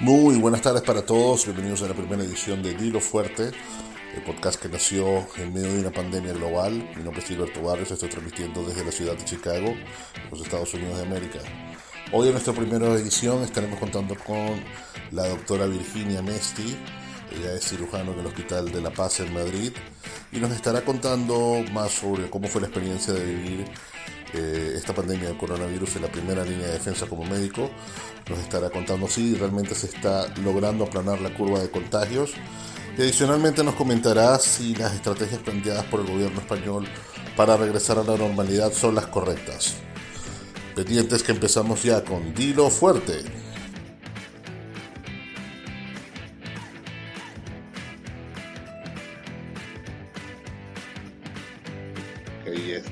Muy buenas tardes para todos, bienvenidos a la primera edición de Dilo Fuerte, el podcast que nació en medio de una pandemia global. Mi nombre es Gilberto Barrios, estoy transmitiendo desde la ciudad de Chicago, los Estados Unidos de América. Hoy en nuestra primera edición estaremos contando con la doctora Virginia Mesti, ella es cirujano en el Hospital de La Paz en Madrid y nos estará contando más sobre cómo fue la experiencia de vivir esta pandemia del coronavirus en la primera línea de defensa como médico. Nos estará contando si realmente se está logrando aplanar la curva de contagios. Y adicionalmente nos comentará si las estrategias planteadas por el gobierno español para regresar a la normalidad son las correctas. Pendientes que empezamos ya con Dilo Fuerte.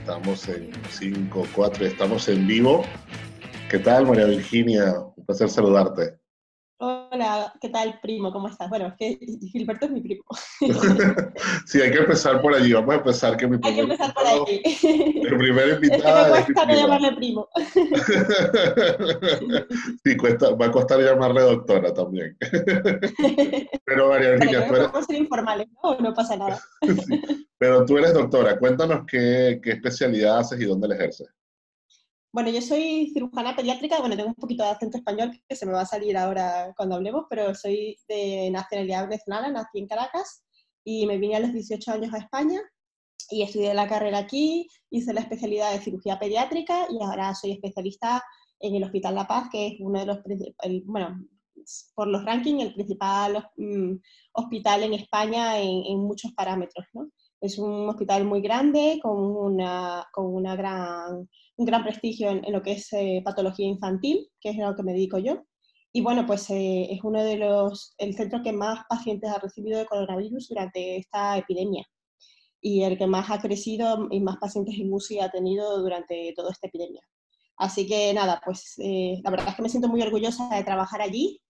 Estamos en 5, 4, estamos en vivo. ¿Qué tal, María Virginia? Un placer saludarte. Hola, ¿qué tal, primo? ¿Cómo estás? Bueno, es que Gilberto es mi primo. sí, hay que empezar por allí. Vamos a empezar que mi Hay que empezar por allí. El primer invitado. Es que me cuesta no llamarle primo. sí, cuesta, va a costar llamarle doctora también. Pero María Virginia, tú eres... ser informales, ¿no? No pasa nada. Pero tú eres doctora. Cuéntanos qué, qué especialidad haces y dónde la ejerces. Bueno, yo soy cirujana pediátrica, bueno, tengo un poquito de acento español que se me va a salir ahora cuando hablemos, pero soy de nacionalidad venezolana, nací en Caracas y me vine a los 18 años a España y estudié la carrera aquí, hice la especialidad de cirugía pediátrica y ahora soy especialista en el Hospital La Paz, que es uno de los, bueno, por los rankings, el principal mm, hospital en España en, en muchos parámetros, ¿no? Es un hospital muy grande, con, una, con una gran, un gran prestigio en, lo que es eh, patología infantil, que es lo que me dedico yo. Y bueno, pues eh, es uno de los, el centro que más pacientes ha recibido de coronavirus durante esta epidemia y el que más ha crecido y más pacientes en UCI ha tenido durante toda esta epidemia. Así que nada, pues eh, la verdad es que me siento muy orgullosa de trabajar allí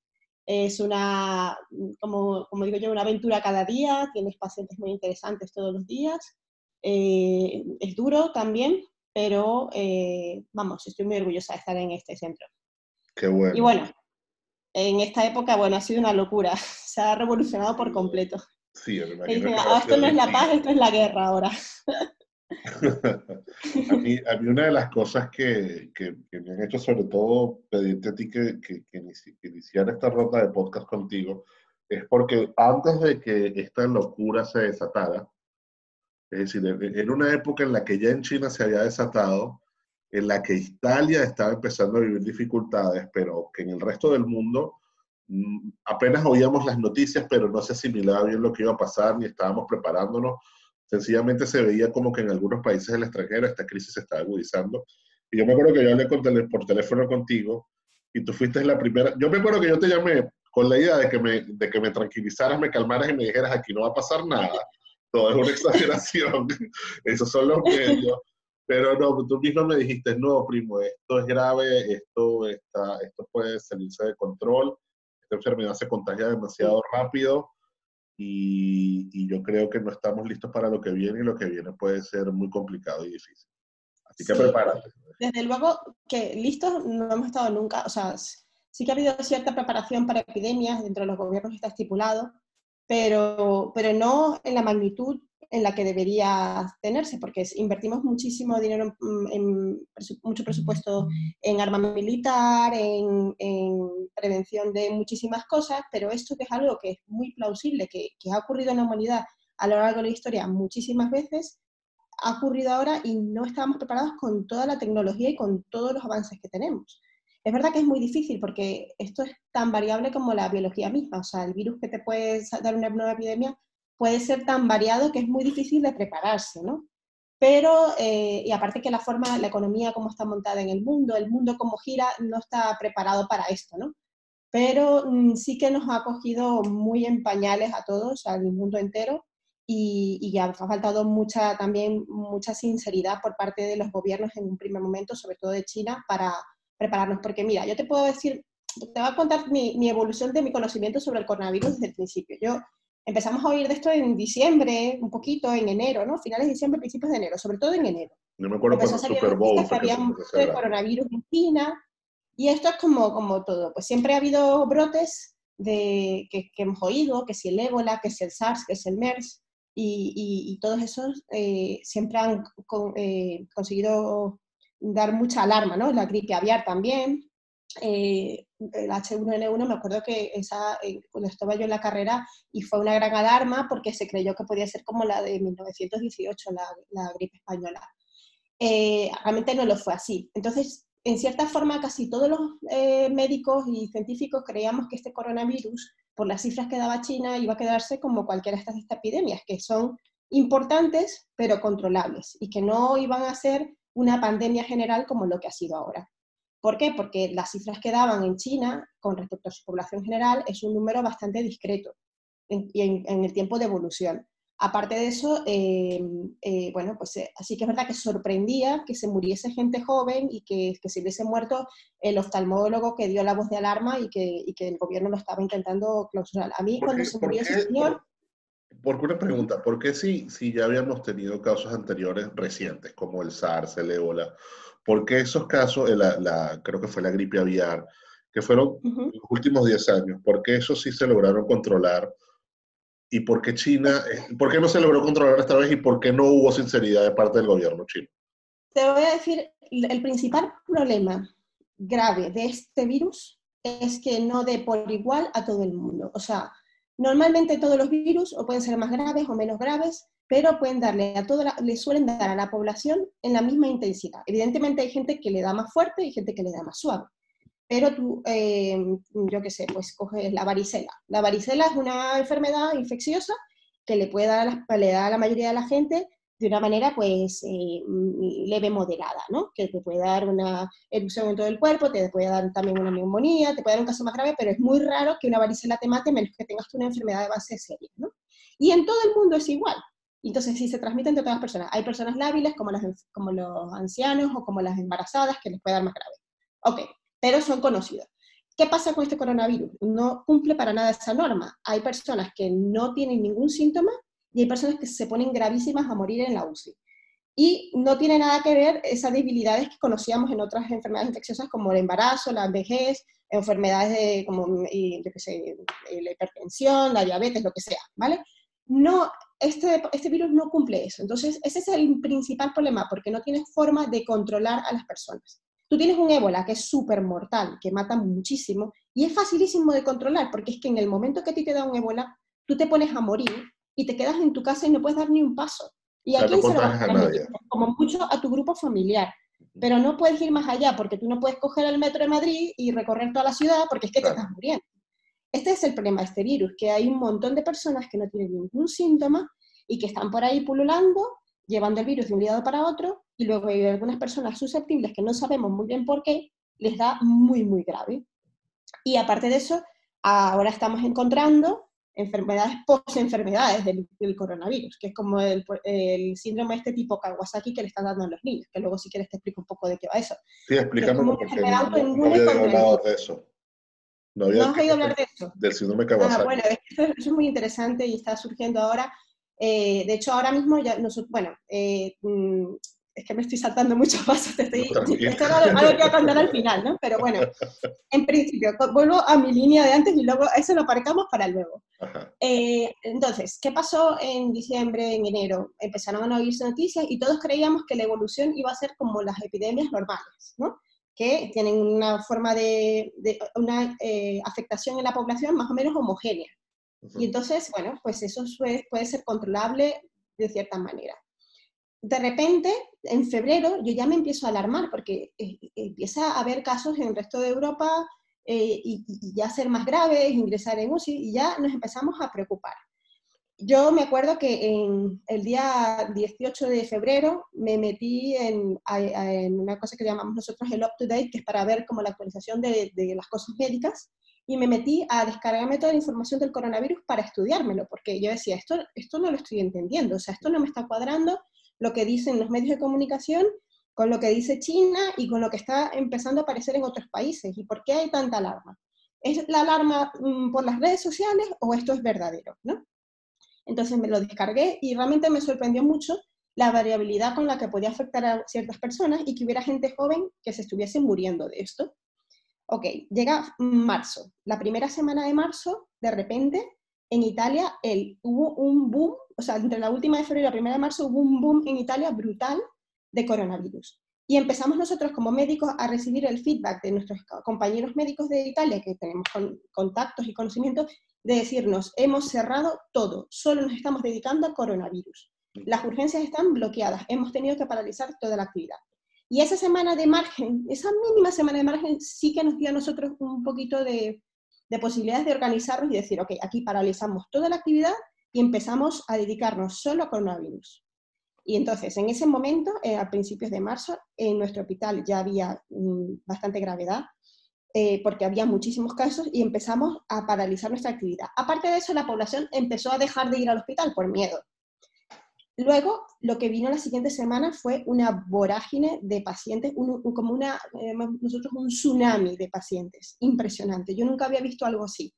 es una, como, como, digo yo, una aventura cada día, tienes pacientes muy interesantes todos los días. Es duro también, pero eh, vamos, estoy muy orgullosa de estar en este centro. Qué bueno. Y bueno, en esta época, bueno, ha sido una locura. Se ha revolucionado por completo. Sí, ah, esto no es la paz, esto es la guerra ahora. a, mí, una de las cosas que, me han hecho sobre todo pedirte a ti que, que, iniciara esta ronda de podcast contigo es porque antes de que esta locura se desatara, es decir, en una época en la que ya en China se había desatado, en la que Italia estaba empezando a vivir dificultades, pero que en el resto del mundo mm, apenas oíamos las noticias, pero no se asimilaba bien lo que iba a pasar, ni estábamos preparándonos Sencillamente se veía como que en algunos países del extranjero esta crisis se estaba agudizando. Y yo me acuerdo que yo hablé por teléfono contigo y tú fuiste la primera. Yo me acuerdo que yo te llamé con la idea de que me, de que me tranquilizaras, me calmaras y me dijeras, aquí no va a pasar nada. Todo es una exageración. Esos son los medios. Pero no, tú mismo me dijiste, no, primo, esto es grave, esto, está, esto puede salirse de control, esta enfermedad se contagia demasiado rápido y, yo creo que no estamos listos para lo que viene y lo que viene puede ser muy complicado y difícil. Así que prepárate. Desde luego que listos no hemos estado nunca, o sea, sí que ha habido cierta preparación para epidemias, dentro de los gobiernos está estipulado, pero, pero no en la magnitud en la que debería tenerse, porque invertimos muchísimo dinero, en, mucho presupuesto en armamento militar, en, prevención de muchísimas cosas, pero esto que es algo que es muy plausible, que, que ha ocurrido en la humanidad a lo largo de la historia muchísimas veces, ha ocurrido ahora y no estábamos preparados con toda la tecnología y con todos los avances que tenemos. Es verdad que es muy difícil porque esto es tan variable como la biología misma, o sea, el virus que te puede dar una nueva epidemia puede ser tan variado que es muy difícil de prepararse, ¿no? Pero, eh, y aparte que la forma, la economía como está montada en el mundo, el mundo como gira, no está preparado para esto, ¿no? Pero mm, sí que nos ha cogido muy en pañales a todos, al mundo entero, y, y ha faltado mucha, también mucha sinceridad por parte de los gobiernos en un primer momento, sobre todo de China, para prepararnos. Porque mira, yo te puedo decir, te voy a contar mi, mi evolución de mi conocimiento sobre el coronavirus desde el principio. Yo empezamos a oír de esto en diciembre, un poquito en enero, ¿no? Finales de diciembre, principios de enero, sobre todo en enero. No me acuerdo cuando Super Bowl. Que había un de coronavirus en China, y esto es como, como todo, pues siempre ha habido brotes de, que, hemos oído, que si el ébola, que si el SARS, que si el MERS, y, todos esos eh, siempre han eh, conseguido dar mucha alarma, ¿no? La gripe aviar también, eh, el H1N1, me acuerdo que esa, cuando estaba yo en la carrera y fue una gran alarma porque se creyó que podía ser como la de 1918, la, gripe española. realmente no lo fue así. Entonces, en cierta forma, casi todos los eh, médicos y científicos creíamos que este coronavirus, por las cifras que daba China, iba a quedarse como cualquiera de estas epidemias, que son importantes pero controlables y que no iban a ser una pandemia general como lo que ha sido ahora. ¿Por qué? Porque las cifras que daban en China con respecto a su población general es un número bastante discreto en, en el tiempo de evolución. Aparte de eso, eh, eh, bueno, pues eh, así que es verdad que sorprendía que se muriese gente joven y que, que, se hubiese muerto el oftalmólogo que dio la voz de alarma y que, y que el gobierno lo estaba intentando clausurar. A mí, cuando se murió ese señor... Por, una pregunta, ¿por qué si, si ya habíamos tenido casos anteriores recientes, como el SARS, el ébola, por qué esos casos, la, la, creo que fue la gripe aviar, que fueron los últimos 10 años, por qué esos sí se lograron controlar? y por qué China, eh, por qué no se logró controlar esta vez y por qué no hubo sinceridad de parte del gobierno chino. Te voy a decir, el principal problema grave de este virus es que no dé por igual a todo el mundo. O sea, normalmente todos los virus o pueden ser más graves o menos graves, pero pueden darle a toda le suelen dar a la población en la misma intensidad. Evidentemente hay gente que le da más fuerte y gente que le da más suave pero tú, eh, yo qué sé, pues coges la varicela. La varicela es una enfermedad infecciosa que le puede dar, le da a la mayoría de la gente de una manera pues eh, leve moderada, ¿no? Que te puede dar una erupción en todo el cuerpo, te puede dar también una neumonía, te puede dar un caso más grave, pero es muy raro que una varicela te mate menos que tengas una enfermedad de base seria, ¿no? Y en todo el mundo es igual. Entonces, sí se transmite entre todas las personas. Hay personas lábiles, como, las, como los ancianos o como las embarazadas, que les puede dar más grave. Ok, pero son conocidos. ¿Qué pasa con este coronavirus? No cumple para nada esa norma. Hay personas que no tienen ningún síntoma y hay personas que se ponen gravísimas a morir en la UCI. Y no tiene nada que ver esas debilidades que conocíamos en otras enfermedades infecciosas como el embarazo, la vejez, enfermedades como yo sé, la hipertensión, la diabetes, lo que sea, ¿vale? No, este, este virus no cumple eso. Entonces, ese es el principal problema, porque no tiene forma de controlar a las personas. Tú tienes un ébola que es súper mortal, que mata muchísimo, y es facilísimo de controlar, porque es que en el momento que a ti te da un ébola, tú te pones a morir y te quedas en tu casa y no puedes dar ni un paso. Y aquí se lo vas a Como mucho a tu grupo familiar. Pero no puedes ir más allá, porque tú no puedes coger el metro de Madrid y recorrer toda la ciudad, porque es que te estás muriendo. Este es el problema de este virus, que hay un montón de personas que no tienen ningún síntoma y que están por ahí pululando llevando el virus de un lado para otro, y luego hay algunas personas susceptibles que no sabemos muy bien por qué, les da muy, muy grave. Y aparte de eso, ahora estamos encontrando enfermedades post-enfermedades del, coronavirus, que es como el, síndrome de este tipo Kawasaki que le están dando a los niños, que luego si quieres te explico un poco de qué va eso. Sí, explícame porque no, no había hablado de eso. No, había oído hablar de eso? Del síndrome Kawasaki. Ah, bueno, eso es muy interesante y está surgiendo ahora eh, de hecho, ahora mismo ya nosotros, bueno, eh, mm, es que me estoy saltando muchos pasos, te estoy, esto era algo que voy a contar al final, ¿no? Pero bueno, en principio, vuelvo a mi línea de antes y luego eso lo aparcamos para luego. Eh, entonces, ¿qué pasó en diciembre, en enero? Empezaron a oírse noticias y todos creíamos que la evolución iba a ser como las epidemias normales, ¿no? Que tienen una forma de, de una afectación en la población más o menos homogénea. Y entonces, bueno, pues eso puede ser controlable de cierta manera. De repente, en febrero, yo ya me empiezo a alarmar porque eh, empieza a haber casos en el resto de Europa eh, y, ya ser más graves, ingresar en UCI, y ya nos empezamos a preocupar. Yo me acuerdo que en el día 18 de febrero me metí en, en una cosa que llamamos nosotros el up-to-date, que es para ver como la actualización de, de las cosas médicas, y me metí a descargarme toda la información del coronavirus para estudiármelo, porque yo decía, esto, esto no lo estoy entendiendo, o sea, esto no me está cuadrando lo que dicen los medios de comunicación con lo que dice China y con lo que está empezando a aparecer en otros países. ¿Y por qué hay tanta alarma? ¿Es la alarma mm, por las redes sociales o esto es verdadero? ¿no? Entonces me lo descargué y realmente me sorprendió mucho la variabilidad con la que podía afectar a ciertas personas y que hubiera gente joven que se estuviese muriendo de esto. Ok, llega marzo. La primera semana de marzo, de repente, en Italia el, hubo un boom, o sea, entre la última de febrero y la primera de marzo hubo un boom en Italia brutal de coronavirus. Y empezamos nosotros como médicos a recibir el feedback de nuestros compañeros médicos de Italia, que tenemos contactos y conocimientos, de decirnos, hemos cerrado todo, solo nos estamos dedicando a coronavirus. Las urgencias están bloqueadas, hemos tenido que paralizar toda la actividad. Y esa semana de margen, esa mínima semana de margen, sí que nos dio a nosotros un poquito de, posibilidades de organizarnos y decir, ok, aquí paralizamos toda la actividad y empezamos a dedicarnos solo a coronavirus. Y entonces, en ese momento, eh, a principios de marzo, en nuestro hospital ya había mm, bastante gravedad, eh, porque había muchísimos casos y empezamos a paralizar nuestra actividad. Aparte de eso, la población empezó a dejar de ir al hospital por miedo. Luego, lo que vino la siguiente semana fue una vorágine de pacientes, como una, eh, nosotros un tsunami de pacientes, impresionante. Yo nunca había visto algo así,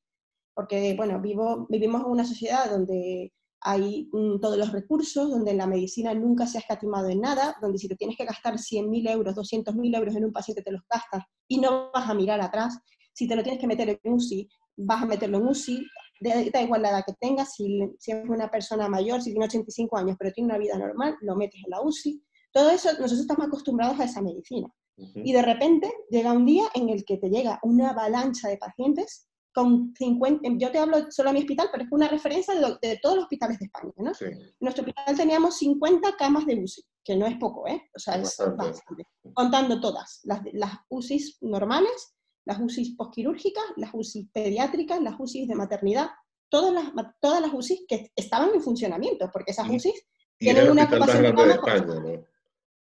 porque, bueno, vivo, vivimos en una sociedad donde hay mm, todos los recursos, donde la medicina nunca se ha escatimado en nada, donde si te tienes que gastar 100.000 euros, 200.000 euros en un paciente, te los gastas y no vas a mirar atrás. Si te lo tienes que meter en UCI, vas a meterlo en UCI, da igual la edad que tengas, si, si, es una persona mayor, si tiene 85 años, pero tiene una vida normal, lo metes en la UCI. Todo eso, nosotros estamos acostumbrados a esa medicina. Y de repente llega un día en el que te llega una avalancha de pacientes con 50, yo te hablo solo a mi hospital, pero es una referencia de, todos los hospitales de España, ¿no? En nuestro hospital teníamos 50 camas de UCI, que no es poco, ¿eh? O sea, es bastante. Contando todas, las, las UCIs normales, las UCIs postquirúrgicas, las UCIs pediátricas, las UCIs de maternidad, todas las, todas las UCIs que estaban en funcionamiento, porque esas UCIs tienen una ocupación más grande de España, ¿no?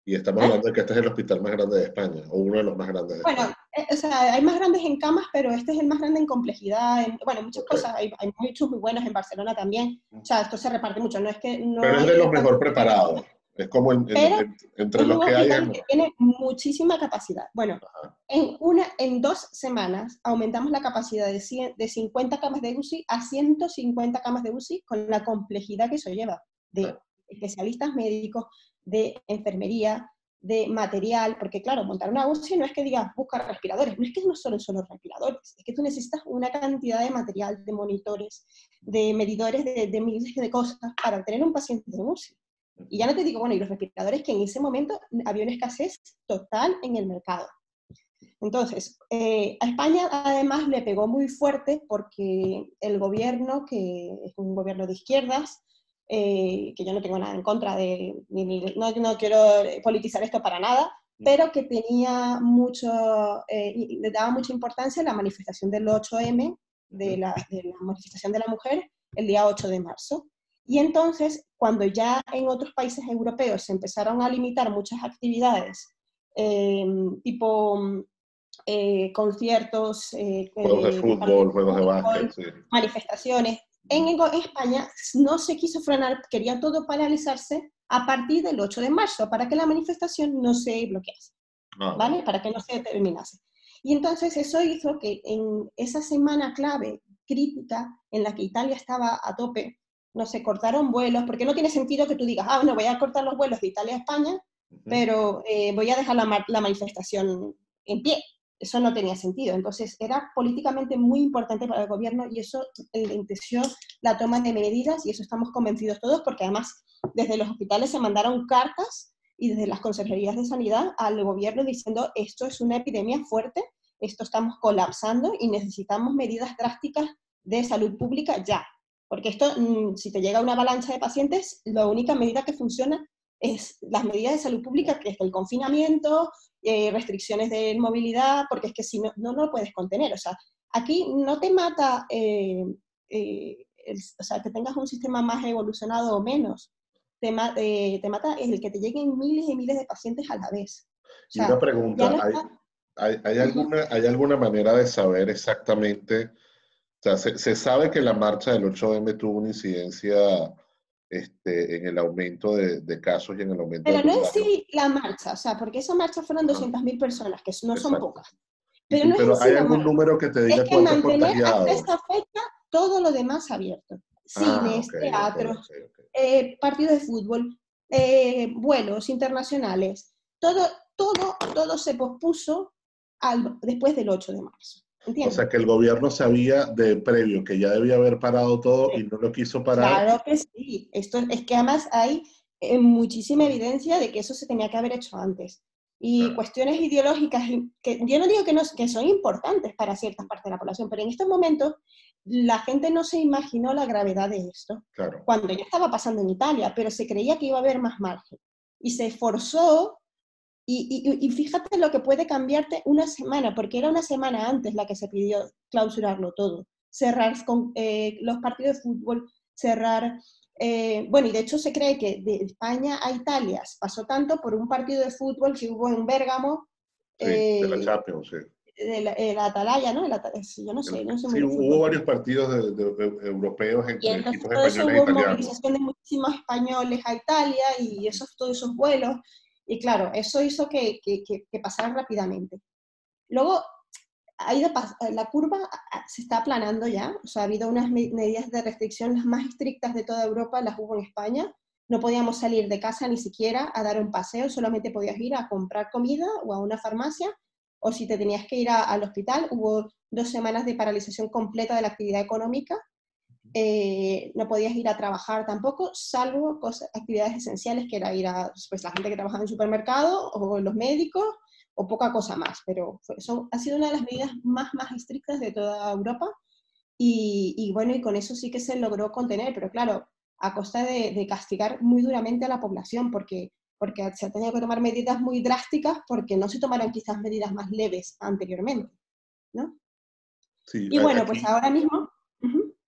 Y estamos ¿Eh? hablando de que este es el hospital más grande de España, o uno de los más grandes de bueno, España. Bueno, eh, o sea, hay más grandes en camas, pero este es el más grande en complejidad, en, bueno, muchas cosas, hay, hay, muchos muy buenos en Barcelona también, o sea, esto se reparte mucho, no es que... No pero es de los mejor preparados. Es como entre los que hay. Que tiene muchísima capacidad. Bueno, en, una, en dos semanas aumentamos la capacidad de, de 50 camas de UCI a 150 camas de UCI con la complejidad que eso lleva de especialistas médicos, de enfermería, de material, porque claro, montar una UCI no es que digas busca respiradores, no es que no solo son los respiradores, es que tú necesitas una cantidad de material, de monitores, de medidores, de, de miles de cosas para tener un paciente de UCI. Y ya no te digo, bueno, y los respiradores que en ese momento había una escasez total en el mercado. Entonces, eh, a España además le pegó muy fuerte porque el gobierno, que es un gobierno de izquierdas, eh, que yo no tengo nada en contra de, no, no, quiero politizar esto para nada, mm. pero que tenía mucho, eh, le daba mucha importancia a la manifestación del 8M, de la, de la manifestación de la mujer, el día 8 de marzo. Y entonces, cuando ya en otros países europeos se empezaron a limitar muchas actividades, em, tipo eh, conciertos, eh, juegos de eh, fútbol, juegos de básquet, manifestaciones, en, España no se quiso frenar, quería todo paralizarse a partir del 8 de marzo para que la manifestación no se bloquease, ah, ¿vale? Para que no se terminase. Y entonces eso hizo que en esa semana clave, crítica, en la que Italia estaba a tope, no sé, cortaron vuelos, porque no tiene sentido que tú digas, ah, bueno, voy a cortar los vuelos de Italia a España, pero eh, voy a dejar la, la, manifestación en pie. Eso no tenía sentido. Entonces, era políticamente muy importante para el gobierno y eso entenció la toma de medidas y eso estamos convencidos todos, porque además desde los hospitales se mandaron cartas y desde las consejerías de sanidad al gobierno diciendo esto es una epidemia fuerte, esto estamos colapsando y necesitamos medidas drásticas de salud pública ya. Porque esto, mm, si te llega una avalancha de pacientes, la única medida que funciona es las medidas de salud pública, que es el confinamiento, eh, restricciones de movilidad, porque es que si no, no, lo puedes contener. O sea, aquí no te mata, eh, eh, o sea, que tengas un sistema más evolucionado o menos. Te, te, mata el que te lleguen miles y miles de pacientes a la vez. y una pregunta, ¿hay, hay, alguna, ¿hay alguna manera de saber exactamente sea, se, sabe que la marcha del 8M tuvo una incidencia este, en el aumento de, casos y en el aumento Pero no es si la marcha, o sea, porque esa marcha fueron 200.000 personas, que no son pocas. Pero, no es hay algún número que te diga es que mantener hasta esta fecha todo lo demás abierto. Ah, Cines, teatros, eh, partidos de fútbol, eh, vuelos internacionales, todo, todo, todo se pospuso después del 8 de marzo. O sea que el gobierno sabía de previo que ya debía haber parado todo y no lo quiso parar. Claro que sí. Esto, es que además hay eh, muchísima evidencia de que eso se tenía que haber hecho antes. Y cuestiones ideológicas, que yo no digo que, no, que son importantes para ciertas partes de la población, pero en estos momentos la gente no se imaginó la gravedad de esto. Claro. Cuando ya estaba pasando en Italia, pero se creía que iba a haber más margen. Y se esforzó y, fíjate lo que puede cambiarte una semana, porque era una semana antes la que se pidió clausurarlo todo, cerrar con, eh, los partidos de fútbol, cerrar... Eh, bueno, y de hecho se cree que de España a Italia pasó tanto por un partido de fútbol que hubo en Bérgamo. de la eh, Champions, sí. De la, Atalaya, ¿no? yo no sé, no sé Sí, hubo varios partidos de, europeos entre y equipos españoles hubo e movilización de muchísimos españoles a Italia y esos, todos esos vuelos. Y claro, eso hizo que, que, que, pasara rápidamente. Luego, ha ido la curva se está aplanando ya, o sea, ha habido unas medidas de restricción las más estrictas de toda Europa, las hubo en España. No podíamos salir de casa ni siquiera a dar un paseo, solamente podías ir a comprar comida o a una farmacia, o si te tenías que ir al hospital, hubo dos semanas de paralización completa de la actividad económica eh, no podías ir a trabajar tampoco, salvo cosas, actividades esenciales, que era ir a pues, la gente que trabajaba en el supermercado o los médicos o poca cosa más. Pero eso ha sido una de las medidas más, más estrictas de toda Europa y, bueno, y con eso sí que se logró contener, pero claro, a costa de, castigar muy duramente a la población, porque, porque se han tenido que tomar medidas muy drásticas porque no se tomaron quizás medidas más leves anteriormente, ¿no? y bueno, pues ahora mismo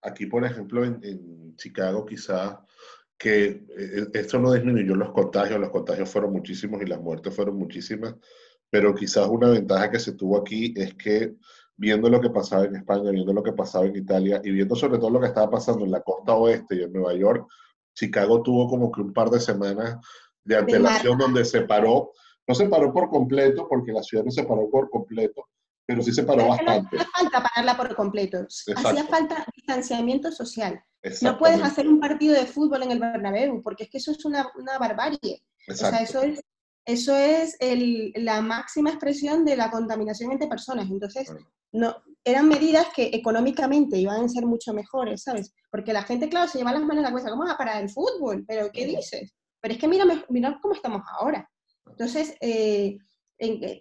Aquí, por ejemplo, en, Chicago, quizás que eh, esto no disminuyó los contagios, los contagios fueron muchísimos y las muertes fueron muchísimas, pero quizás una ventaja que se tuvo aquí es que viendo lo que pasaba en España, viendo lo que pasaba en Italia y viendo sobre todo lo que estaba pasando en la costa oeste y en Nueva York, Chicago tuvo como que un par de semanas de antelación donde se paró, no se paró por completo, porque la ciudad no se paró por completo, pero sí se paró bastante. No hacía falta pararla por completo, hacía falta distanciamiento social. No puedes hacer un partido de fútbol en el Bernabéu, porque es que eso es una, una barbarie. O sea, eso es, eso es el, la máxima expresión de la contaminación entre personas. Entonces, no, eran medidas que económicamente iban a ser mucho mejores, ¿sabes? Porque la gente, claro, se lleva las manos a la cabeza, ¿cómo va a parar el fútbol? ¿Pero qué dices? Pero es que mira, mira cómo estamos ahora. Entonces, eh,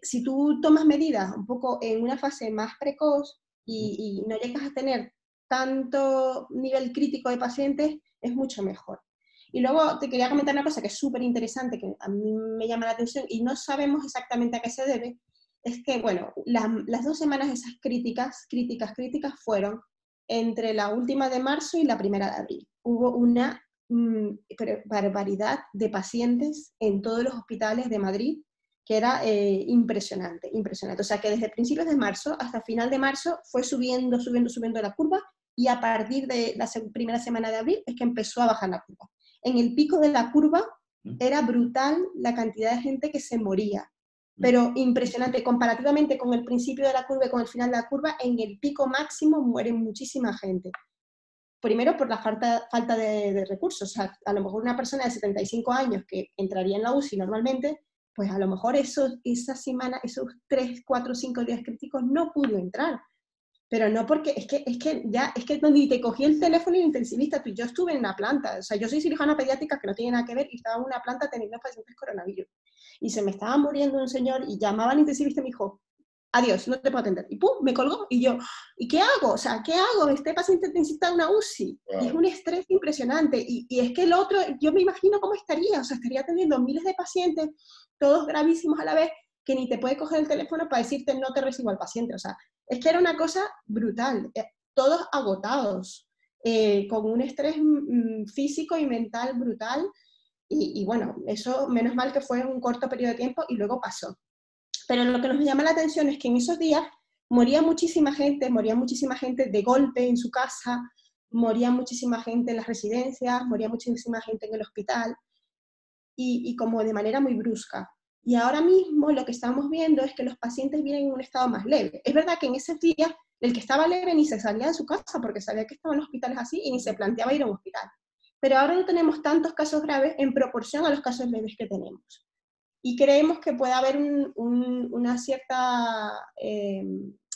si tú tomas medidas un poco en una fase más precoz y, no llegas a tener tanto nivel crítico de pacientes, es mucho mejor. Y luego te quería comentar una cosa que es súper interesante, que a mí me llama la atención y no sabemos exactamente a qué se debe, es que, bueno, las dos semanas esas críticas, críticas, críticas fueron entre la última de marzo y la primera de abril. Hubo una mm, barbaridad de pacientes en todos los hospitales de Madrid que era eh, impresionante, impresionante. O sea que desde principios de marzo hasta final de marzo fue subiendo, subiendo, subiendo la curva y a partir de la primera semana de abril es que empezó a bajar la curva. En el pico de la curva mm. era brutal la cantidad de gente que se moría, mm. pero impresionante. Comparativamente con el principio de la curva y con el final de la curva, en el pico máximo muere muchísima gente. Primero por la falta, falta de, de recursos. O sea, a lo mejor una persona de 75 años que entraría en la UCI normalmente, pues a lo mejor eso, esa semana, esos tres, cuatro, cinco días críticos no pudo entrar. Pero no porque, es que, es que ya, es que ni te cogí el teléfono intensivista, tú, yo estuve en la planta, o sea, yo soy cirujana pediátrica que no tiene nada que ver y estaba en una planta teniendo pacientes coronavirus. Y se me estaba muriendo un señor y llamaba al intensivista y me dijo, adiós, no te puedo atender. Y pum, me colgó. Y yo, ¿y qué hago? O sea, ¿qué hago? Este paciente necesita una UCI. Y es un estrés impresionante. Y, y, es que el otro, yo me imagino cómo estaría. O sea, estaría atendiendo miles de pacientes, todos gravísimos a la vez, que ni te puede coger el teléfono para decirte no te recibo al paciente. O sea, es que era una cosa brutal. Eh, todos agotados, eh, con un estrés mm, mm, físico y mental brutal. Y, y bueno, eso menos mal que fue un corto periodo de tiempo y luego pasó. Pero lo que nos llama la atención es que en esos días moría muchísima gente, moría muchísima gente de golpe en su casa, moría muchísima gente en las residencias, moría muchísima gente en el hospital y, como de manera muy brusca. Y ahora mismo lo que estamos viendo es que los pacientes vienen en un estado más leve. Es verdad que en esos días el que estaba leve ni se salía de su casa porque sabía que estaban los hospitales así y ni se planteaba ir a un hospital. Pero ahora no tenemos tantos casos graves en proporción a los casos leves que tenemos. Y creemos que puede haber una cierta eh,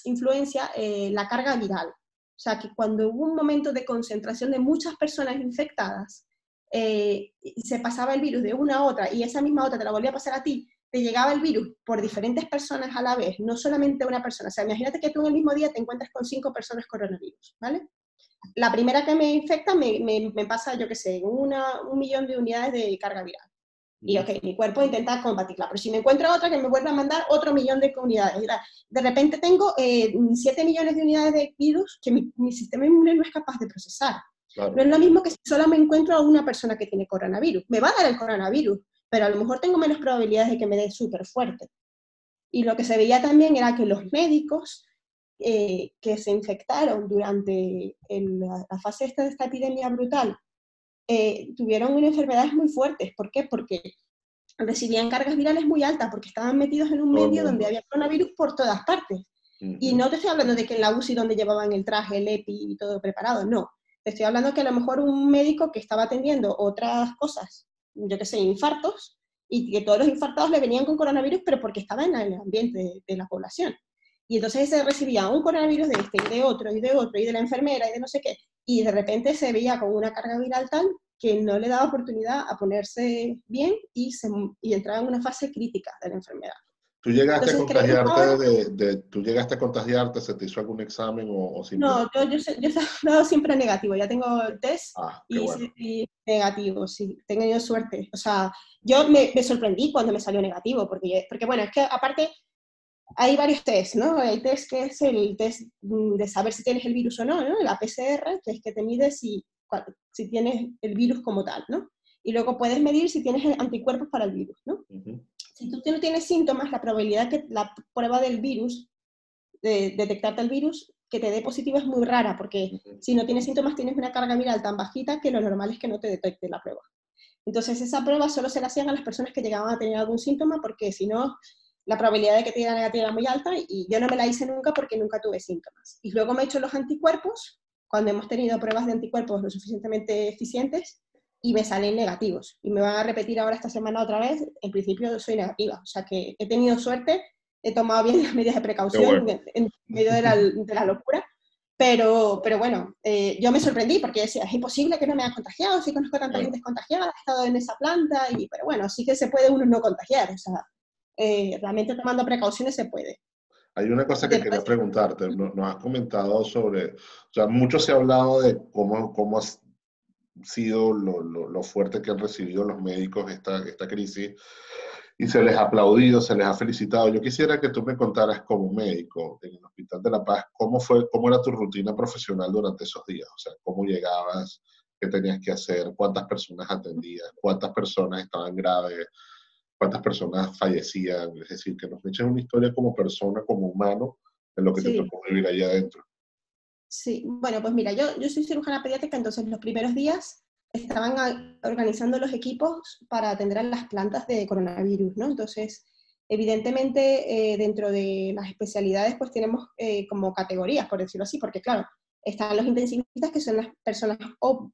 influencia en la carga viral. O sea, que cuando hubo un momento de concentración de muchas personas infectadas, eh, y se pasaba el virus de una a otra y esa misma otra te la volvía a pasar a ti, te llegaba el virus por diferentes personas a la vez, no solamente una persona. O sea, imagínate que tú en el mismo día te encuentras con cinco personas coronavirus, ¿vale? La primera que me infecta me, me, pasa, yo qué sé, una, un millón de unidades de carga viral. Y ok, mi cuerpo intenta combatirla, pero si me encuentro otra que me vuelve a mandar otro millón de unidades. De repente tengo eh, 7 millones de unidades de virus que mi, mi sistema inmune no es capaz de procesar. No es lo mismo que si solo me encuentro a una persona que tiene coronavirus. Me va a dar el coronavirus, pero a lo mejor tengo menos probabilidades de que me dé súper fuerte. Y lo que se veía también era que los médicos eh, que se infectaron durante la, fase esta de esta epidemia brutal eh, tuvieron enfermedades muy fuertes. ¿Por qué? Porque recibían cargas virales muy altas, porque estaban metidos en un medio donde había coronavirus por todas partes. Y no te estoy hablando de que en la UCI donde llevaban el traje, el EPI y todo preparado, no. Te estoy hablando que a lo mejor un médico que estaba atendiendo otras cosas, yo qué sé, infartos, y que todos los infartados le venían con coronavirus, pero porque estaba en el ambiente de, la población. Y entonces se recibía un coronavirus de este y de otro y de otro y de la enfermera y de no sé qué. Y de repente se veía con una carga viral tal que no le daba oportunidad a ponerse bien y, se, y entraba en una fase crítica de la enfermedad. ¿Tú llegaste a contagiarte de, tú llegaste a contagiarte, se te hizo algún examen o, No, yo, yo, yo, he dado siempre negativo, ya tengo el test ah, y, negativo, sí, tengo yo suerte. O sea, yo me, me, sorprendí cuando me salió negativo, porque, porque bueno, es que aparte hay varios tests, ¿no? Hay test que es el test de saber si tienes el virus o no, ¿no? La PCR, que es que te mide si, si tienes el virus como tal, ¿no? Y luego puedes medir si tienes anticuerpos para el virus, ¿no? si tú no tienes síntomas, la probabilidad que la prueba del virus, de detectarte el virus, que te dé positivo es muy rara, porque si no tienes síntomas tienes una carga viral tan bajita que lo normal es que no te detecte la prueba. Entonces esa prueba solo se la hacían a las personas que llegaban a tener algún síntoma, porque si no, la probabilidad de que te diera negativa era muy alta y yo no me la hice nunca porque nunca tuve síntomas. Y luego me he hecho los anticuerpos, cuando hemos tenido pruebas de anticuerpos lo suficientemente eficientes, y me salen negativos. Y me van a repetir ahora esta semana otra vez, en principio soy negativa. O sea que he tenido suerte, he tomado bien las medidas de precaución en, medio de la, de la, locura. Pero, pero bueno, eh, yo me sorprendí porque decía, es imposible que no me haya contagiado, si conozco a tanta gente contagiada, he estado en esa planta, y, pero bueno, sí que se puede uno no contagiar. O sea, eh, realmente tomando precauciones se puede. Hay una cosa que quería preguntarte, nos, has comentado sobre, o sea, mucho se ha hablado de cómo, cómo sido lo, lo, fuerte que han recibido los médicos esta, esta crisis y se les ha aplaudido, se les ha felicitado. Yo quisiera que tú me contaras como médico en el Hospital de la Paz, cómo, fue, cómo era tu rutina profesional durante esos días, o sea, cómo llegabas, qué tenías que hacer, cuántas personas atendías, cuántas personas estaban graves, cuántas personas fallecían, es decir, que nos echen una historia como persona, como humano, en lo que te tocó vivir allá adentro. Sí, bueno, pues mira, yo, yo soy cirujana pediátrica, entonces los primeros días estaban organizando los equipos para atender a las plantas de coronavirus, ¿no? Entonces, evidentemente, eh, dentro de las especialidades, pues tenemos eh, como categorías, por decirlo así, porque claro, están los intensivistas, que son las personas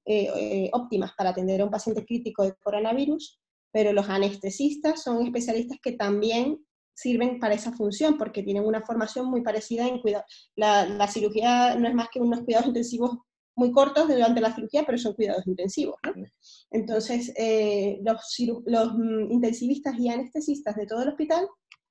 eh, óptimas para atender a un paciente crítico de coronavirus, pero los anestesistas son especialistas que también sirven para esa función porque tienen una formación muy parecida en cuidado. La, cirugía no es más que unos cuidados intensivos muy cortos durante la cirugía, pero son cuidados intensivos. Entonces, eh, los, los mm, intensivistas y anestesistas de todo el hospital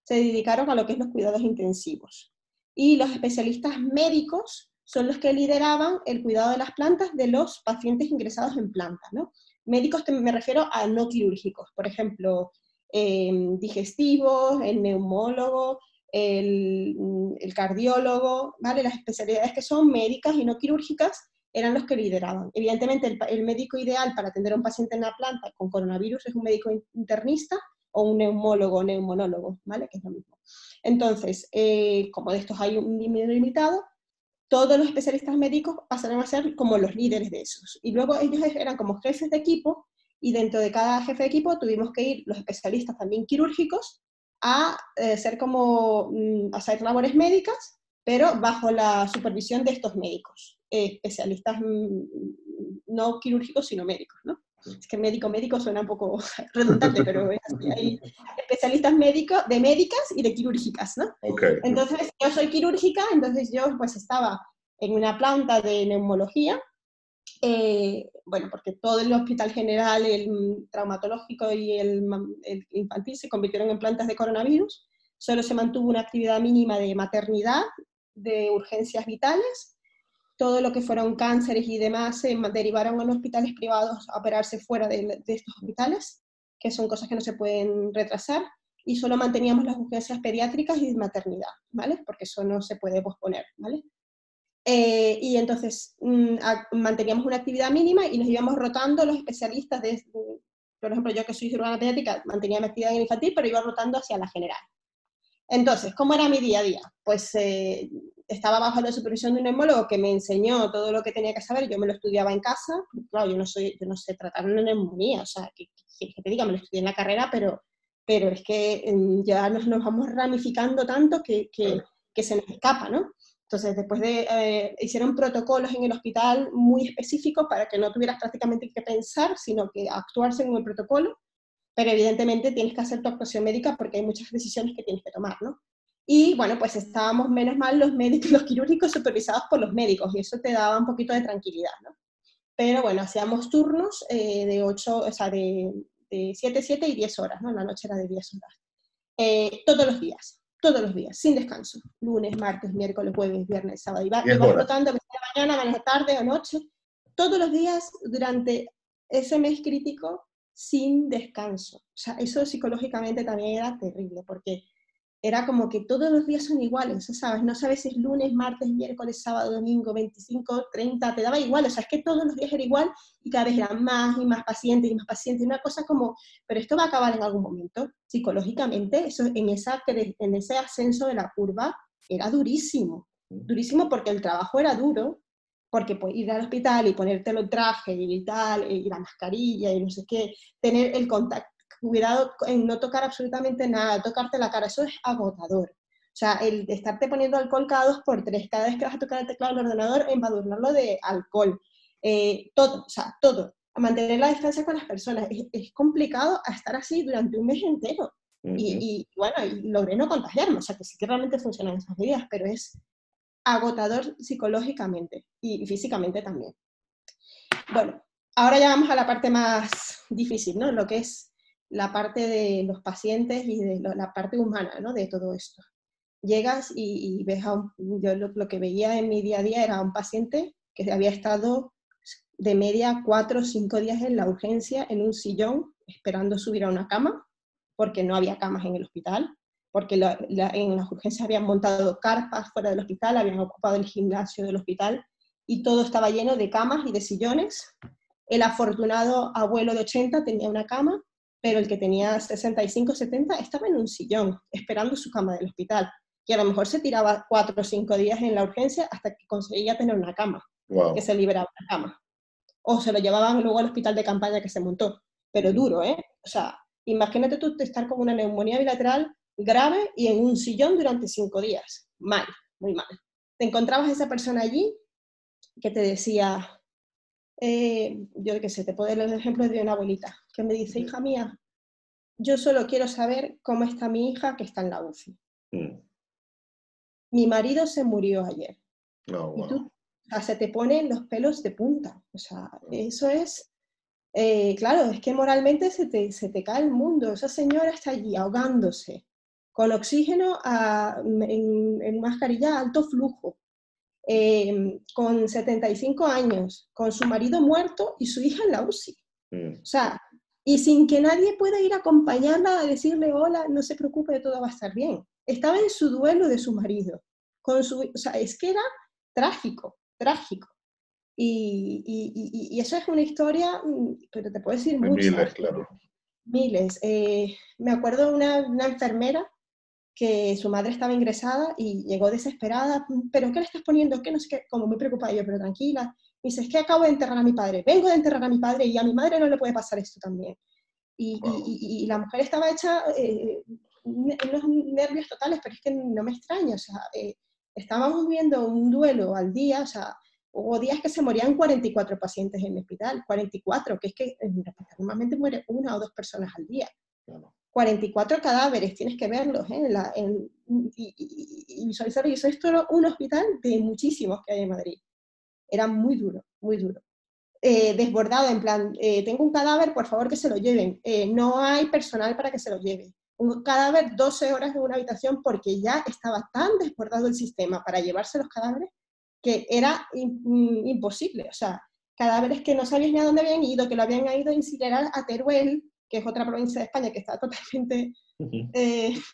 se dedicaron a lo que es los cuidados intensivos. Y los especialistas médicos son los que lideraban el cuidado de las plantas de los pacientes ingresados en plantas. ¿no? Médicos me refiero a no quirúrgicos, por ejemplo, Em, digestivos, el neumólogo, el, cardiólogo, ¿vale? Las especialidades que son médicas y no quirúrgicas eran los que lideraban. Evidentemente, el, médico ideal para atender a un paciente en la planta con coronavirus es un médico internista o un neumólogo o neumonólogo, ¿vale? Que es lo mismo. Entonces, eh, como de estos hay un número limitado, todos los especialistas médicos pasaron a ser como los líderes de esos. Y luego ellos eran como jefes de equipo y dentro de cada jefe de equipo tuvimos que ir los especialistas también quirúrgicos a eh, ser como, mm, a hacer labores médicas, pero bajo la supervisión de estos médicos, eh, especialistas mm, no quirúrgicos, sino médicos, ¿no? Es que médico, médico suena un poco redundante, pero hay especialistas médicos, de médicas y de quirúrgicas, ¿no? Okay. Entonces, yo soy quirúrgica, entonces yo pues estaba en una planta de neumología, eh, bueno, porque todo el hospital general, el traumatológico y el, el, infantil se convirtieron en plantas de coronavirus, solo se mantuvo una actividad mínima de maternidad, de urgencias vitales, todo lo que fueron cánceres y demás se derivaron en hospitales privados a operarse fuera de, de estos hospitales, que son cosas que no se pueden retrasar, y solo manteníamos las urgencias pediátricas y de maternidad, ¿vale? Porque eso no se puede posponer, ¿vale? Eh, y entonces mm, manteníamos una actividad mínima y nos íbamos rotando los especialistas de, por ejemplo, yo que soy cirujana pediátrica, mantenía mi actividad infantil, pero iba rotando hacia la general. Entonces, ¿cómo era mi día a día? Pues eh, estaba bajo la supervisión de un neumólogo que me enseñó todo lo que tenía que saber, yo me lo estudiaba en casa, claro, yo no, soy, yo no sé tratar una neumonía, o sea, que, que, te diga, me lo estudié en la carrera, pero, pero es que mm, ya nos, nos vamos ramificando tanto que, que, que se nos escapa, ¿no? Entonces, después de, eh, hicieron protocolos en el hospital muy específicos para que no tuvieras prácticamente que pensar, sino que actuar según el protocolo, pero evidentemente tienes que hacer tu actuación médica porque hay muchas decisiones que tienes que tomar, ¿no? Y bueno, pues estábamos menos mal los médicos, los quirúrgicos supervisados por los médicos y eso te daba un poquito de tranquilidad, ¿no? Pero bueno, hacíamos turnos eh, de 8, o sea, de, de 7, 7 y 10 horas, ¿no? La noche era de 10 horas. Eh, todos los días todos los días, sin descanso. Lunes, martes, miércoles, jueves, viernes, sábado. Iba, iba rotando, mañana, mañana, tarde o noche. Todos los días durante ese mes crítico sin descanso. O sea, eso psicológicamente también era terrible, porque era como que todos los días son iguales, ¿sabes? No sabes si es lunes, martes, miércoles, sábado, domingo, 25, 30, te daba igual, o sea, es que todos los días era igual y cada vez eran más y más pacientes y más pacientes, una cosa como, pero esto va a acabar en algún momento, psicológicamente, eso, en, esa, en ese ascenso de la curva era durísimo, durísimo porque el trabajo era duro, porque pues, ir al hospital y ponerte los trajes y tal, y la mascarilla y no sé qué, tener el contacto, cuidado en no tocar absolutamente nada, tocarte la cara, eso es agotador. O sea, el de estarte poniendo alcohol cada dos por tres, cada vez que vas a tocar el teclado del ordenador, embadurnarlo de alcohol, eh, todo, o sea, todo. Mantener la distancia con las personas. Es, complicado estar así durante un mes entero. y, bueno, y logré no contagiarme, o sea, que sí que realmente funcionan esas medidas, pero es agotador psicológicamente y físicamente también. Bueno, ahora ya vamos a la parte más difícil, ¿no? Lo que es la parte de los pacientes y de la parte humana ¿no? de todo esto. Llegas y, ves a un, yo lo, que veía en mi día a día era un paciente que había estado de media cuatro o cinco días en la urgencia en un sillón esperando subir a una cama, porque no había camas en el hospital, porque en las urgencias habían montado carpas fuera del hospital, habían ocupado el gimnasio del hospital y todo estaba lleno de camas y de sillones. El afortunado abuelo de 80 tenía una cama pero el que tenía 65, 70 estaba en un sillón esperando su cama del hospital, y a lo mejor se tiraba cuatro o cinco días en la urgencia hasta que conseguía tener una cama, que se liberaba la cama. O se lo llevaban luego al hospital de campaña que se montó, pero duro, ¿eh? O sea, imagínate tú estar con una neumonía bilateral grave y en un sillón durante cinco días. Mal, muy mal. Te encontrabas esa persona allí que te decía, eh, yo qué sé, te puedo dar el ejemplo de una abuelita que me dice, hija mía, yo solo quiero saber cómo está mi hija que está en la UCI. Mm. Mi marido se murió ayer. Oh, y tú, o sea, se te ponen los pelos de punta. O sea, eso es, eh, claro, es que moralmente se te, se te cae el mundo. Esa señora está allí ahogándose, con oxígeno en, en mascarilla a alto flujo, Em, con 75 años, con su marido muerto y su hija en la UCI. Mm. O sea, y sin que nadie pueda ir a acompañarla a decirle, hola, no se preocupe, todo va a estar bien. Estaba en su duelo de su marido. Con su, o sea, es que era trágico, trágico. Y, y, y, eso es una historia, mm, pero te puedo decir muchas. Miles, claro. Miles. Eh, me acuerdo de una, una enfermera que su madre estaba ingresada y llegó desesperada, pero ¿qué le estás poniendo? ¿Qué no sé qué? Como muy preocupada yo, pero tranquila. Y dice, es que acabo de enterrar a mi padre, vengo de enterrar a mi padre y a mi madre no le puede pasar esto también. Y, y, la mujer estaba hecha eh, unos nervios totales, pero es que no me extraña, o sea, eh, estábamos viendo un duelo al día, o sea, Hubo días que se morían 44 pacientes en el hospital, 44, que es que en normalmente muere una o dos personas al día. 44 cadáveres, tienes que verlos, ¿eh? y, visualizar, y eso es un hospital de muchísimos que hay en Madrid. Era muy duro, muy duro. Eh, desbordado, en plan, eh, tengo un cadáver, por favor que se lo lleven. Eh, no hay personal para que se lo lleve. Un cadáver 12 horas en una habitación porque ya estaba tan desbordado el sistema para llevarse los cadáveres que era mm, imposible. O sea, cadáveres que no sabías ni a dónde habían ido, que lo habían ido a incinerar a Teruel, que es otra provincia de España que está totalmente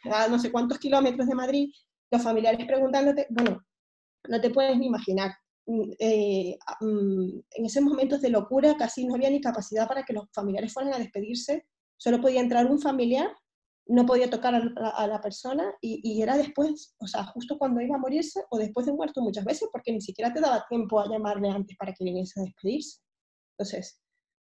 a no sé cuántos kilómetros de Madrid, los familiares preguntándote, bueno, no te puedes ni imaginar. Mm, eh, mm, en esos momentos de locura casi no había ni capacidad para que los familiares fueran a despedirse, solo podía entrar un familiar no podía tocar a la, persona y, era después, o sea, justo cuando iba a morirse o después de muerto muchas veces, porque ni siquiera te daba tiempo a llamarle antes para que viniese a despedirse. Entonces,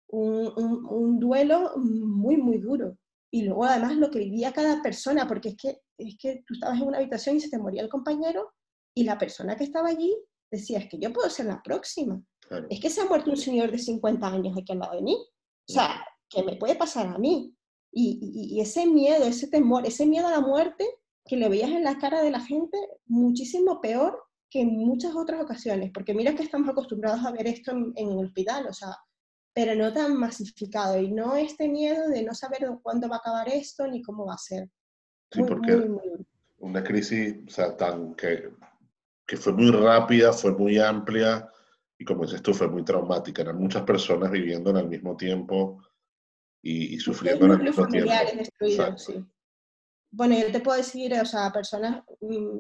un, un, duelo muy, muy duro. Y luego además lo que vivía cada persona, porque es que, es que tú estabas en una habitación y se te moría el compañero y la persona que estaba allí decía, es que yo puedo ser la próxima. Es que se ha muerto un señor de 50 años aquí al lado de mí. O sea, ¿qué me puede pasar a mí? Y, ese miedo, ese temor, ese miedo a la muerte que le veías en la cara de la gente, muchísimo peor que en muchas otras ocasiones, porque mira que estamos acostumbrados a ver esto en, el hospital, o sea, pero no tan masificado y no este miedo de no saber cuándo va a acabar esto ni cómo va a ser. Sí, porque una crisis, o sea, tan que, que fue muy rápida, fue muy amplia y como dices tú, fue muy traumática. Eran muchas personas viviendo en el mismo tiempo y, sufriendo en el mismo tiempo. sí. Bueno, yo te puedo decir, o sea, personas, mm,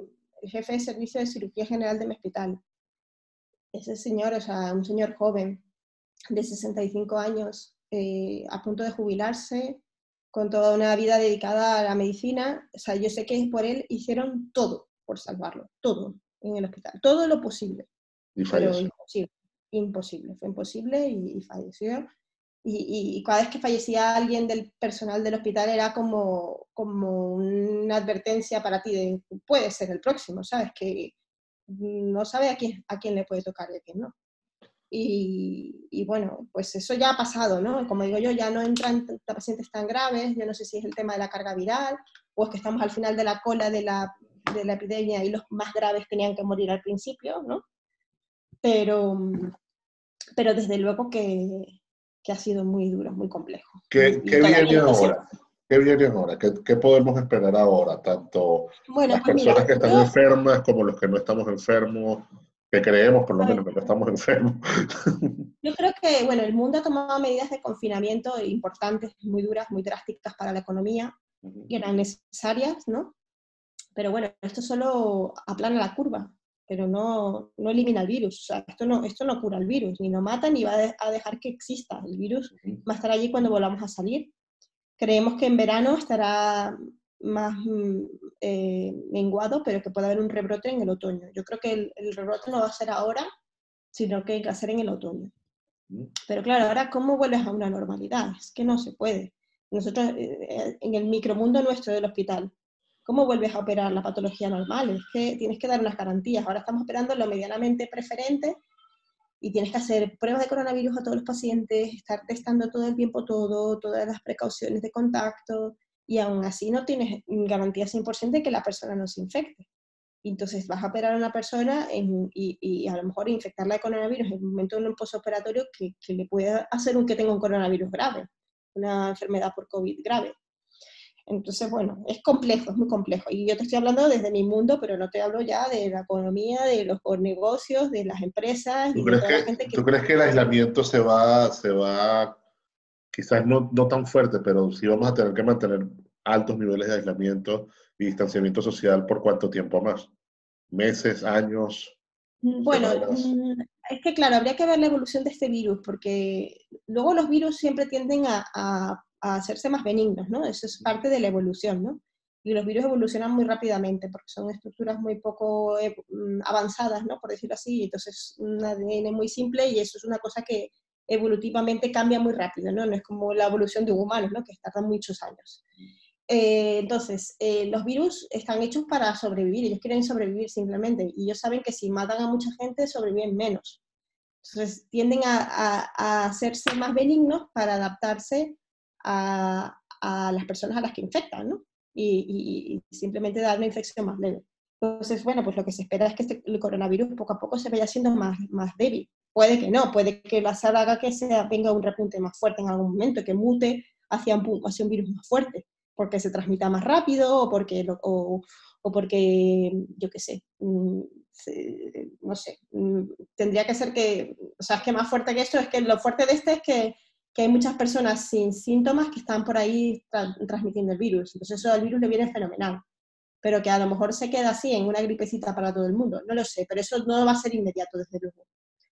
jefe de servicio de cirugía general de mi hospital, ese señor, o sea, un señor joven de 65 años, eh, a punto de jubilarse, con toda una vida dedicada a la medicina, o sea, yo sé que por él hicieron todo por salvarlo, todo en el hospital, todo lo posible. Y. Pero imposible, imposible, fue imposible y falleció y, cada vez que fallecía alguien del personal del hospital era como, como una advertencia para ti de puede ser el próximo, ¿sabes? Que no sabe a quién, a quién le puede tocar y a quién no. Y, y, bueno, pues eso ya ha pasado, ¿no? Como digo yo, ya no entran pacientes tan graves, yo no sé si es el tema de la carga viral o es que estamos al final de la cola de la, de la epidemia y los más graves tenían que morir al principio, ¿no? Pero, pero desde luego que, que ha sido muy duro, muy complejo. ¿Qué, viene ahora? ¿Qué viene ahora? ¿Qué, podemos esperar ahora? Tanto las pues personas que están enfermas como los que no estamos enfermos, que creemos por lo menos que no estamos enfermos. Yo creo que, bueno, el mundo ha tomado medidas de confinamiento importantes, muy duras, muy drásticas para la economía, que eran necesarias, ¿no? Pero bueno, esto solo aplana la curva pero no, no elimina el virus. O sea, esto no, esto no cura el virus, ni lo mata ni va a dejar que exista. El virus va a estar allí cuando volvamos a salir. Creemos que en verano estará más mm, eh, menguado, pero que puede haber un rebrote en el otoño. Yo creo que el, el, rebrote no va a ser ahora, sino que hay que ser en el otoño. Pero claro, ahora, ¿cómo vuelves a una normalidad? Es que no se puede. Nosotros, eh, eh, en el micromundo nuestro del hospital, ¿cómo vuelves a operar la patología normal? Es que tienes que dar unas garantías. Ahora estamos operando lo medianamente preferente y tienes que hacer pruebas de coronavirus a todos los pacientes, estar testando todo el tiempo todo, todas las precauciones de contacto, y aún así no tienes garantía 100% de que la persona no se infecte. Entonces vas a operar a una persona y, a lo mejor infectarla de coronavirus en un momento en un postoperatorio que, que le puede hacer un que tenga un coronavirus grave, una enfermedad por COVID grave. Entonces, bueno, es complejo, es muy complejo. Y yo te estoy hablando desde mi mundo, pero no te hablo ya de la economía, de los negocios, de las empresas. ¿Tú, crees, que, ¿tú crees que el aislamiento se va, se va quizás no, no tan fuerte, pero sí vamos a tener que mantener altos niveles de aislamiento y distanciamiento social por cuánto tiempo más? ¿Meses, años? Mm, bueno, mm, es que claro, habría que ver la evolución de este virus, porque luego los virus siempre tienden a a hacerse más benignos, ¿no? Eso es parte de la evolución, ¿no? Y los virus evolucionan muy rápidamente porque son estructuras muy poco eh, mm, avanzadas, ¿no? Por decirlo así, entonces un ADN muy simple y eso es una cosa que evolutivamente cambia muy rápido, ¿no? No es como la evolución de un humano, ¿no? Que tarda muchos años. Eh, entonces, eh, los virus están hechos para sobrevivir, ellos quieren sobrevivir simplemente, y ellos saben que si matan a mucha gente, sobreviven menos. Entonces tienden a, hacerse más benignos para adaptarse a, las personas a las que infectan, ¿no? Y, simplemente dar una infección más leve. Entonces, bueno, pues lo que se espera es que este, el coronavirus poco a poco se vaya haciendo más, más débil. Puede que no, puede que la SARS haga que sea, venga un repunte más fuerte en algún momento, que mute hacia un, hacia un virus más fuerte, porque se transmita más rápido o porque, o, o porque yo qué sé, mm, no sé, mm, tendría que ser que, o sea, es que más fuerte que esto, es que lo fuerte de este es que, que hay muchas personas sin síntomas que están por ahí transmitiendo el virus, entonces eso al virus le viene fenomenal, pero que a lo mejor se queda así en una gripecita para todo el mundo, no lo sé, pero eso no va a ser inmediato desde luego.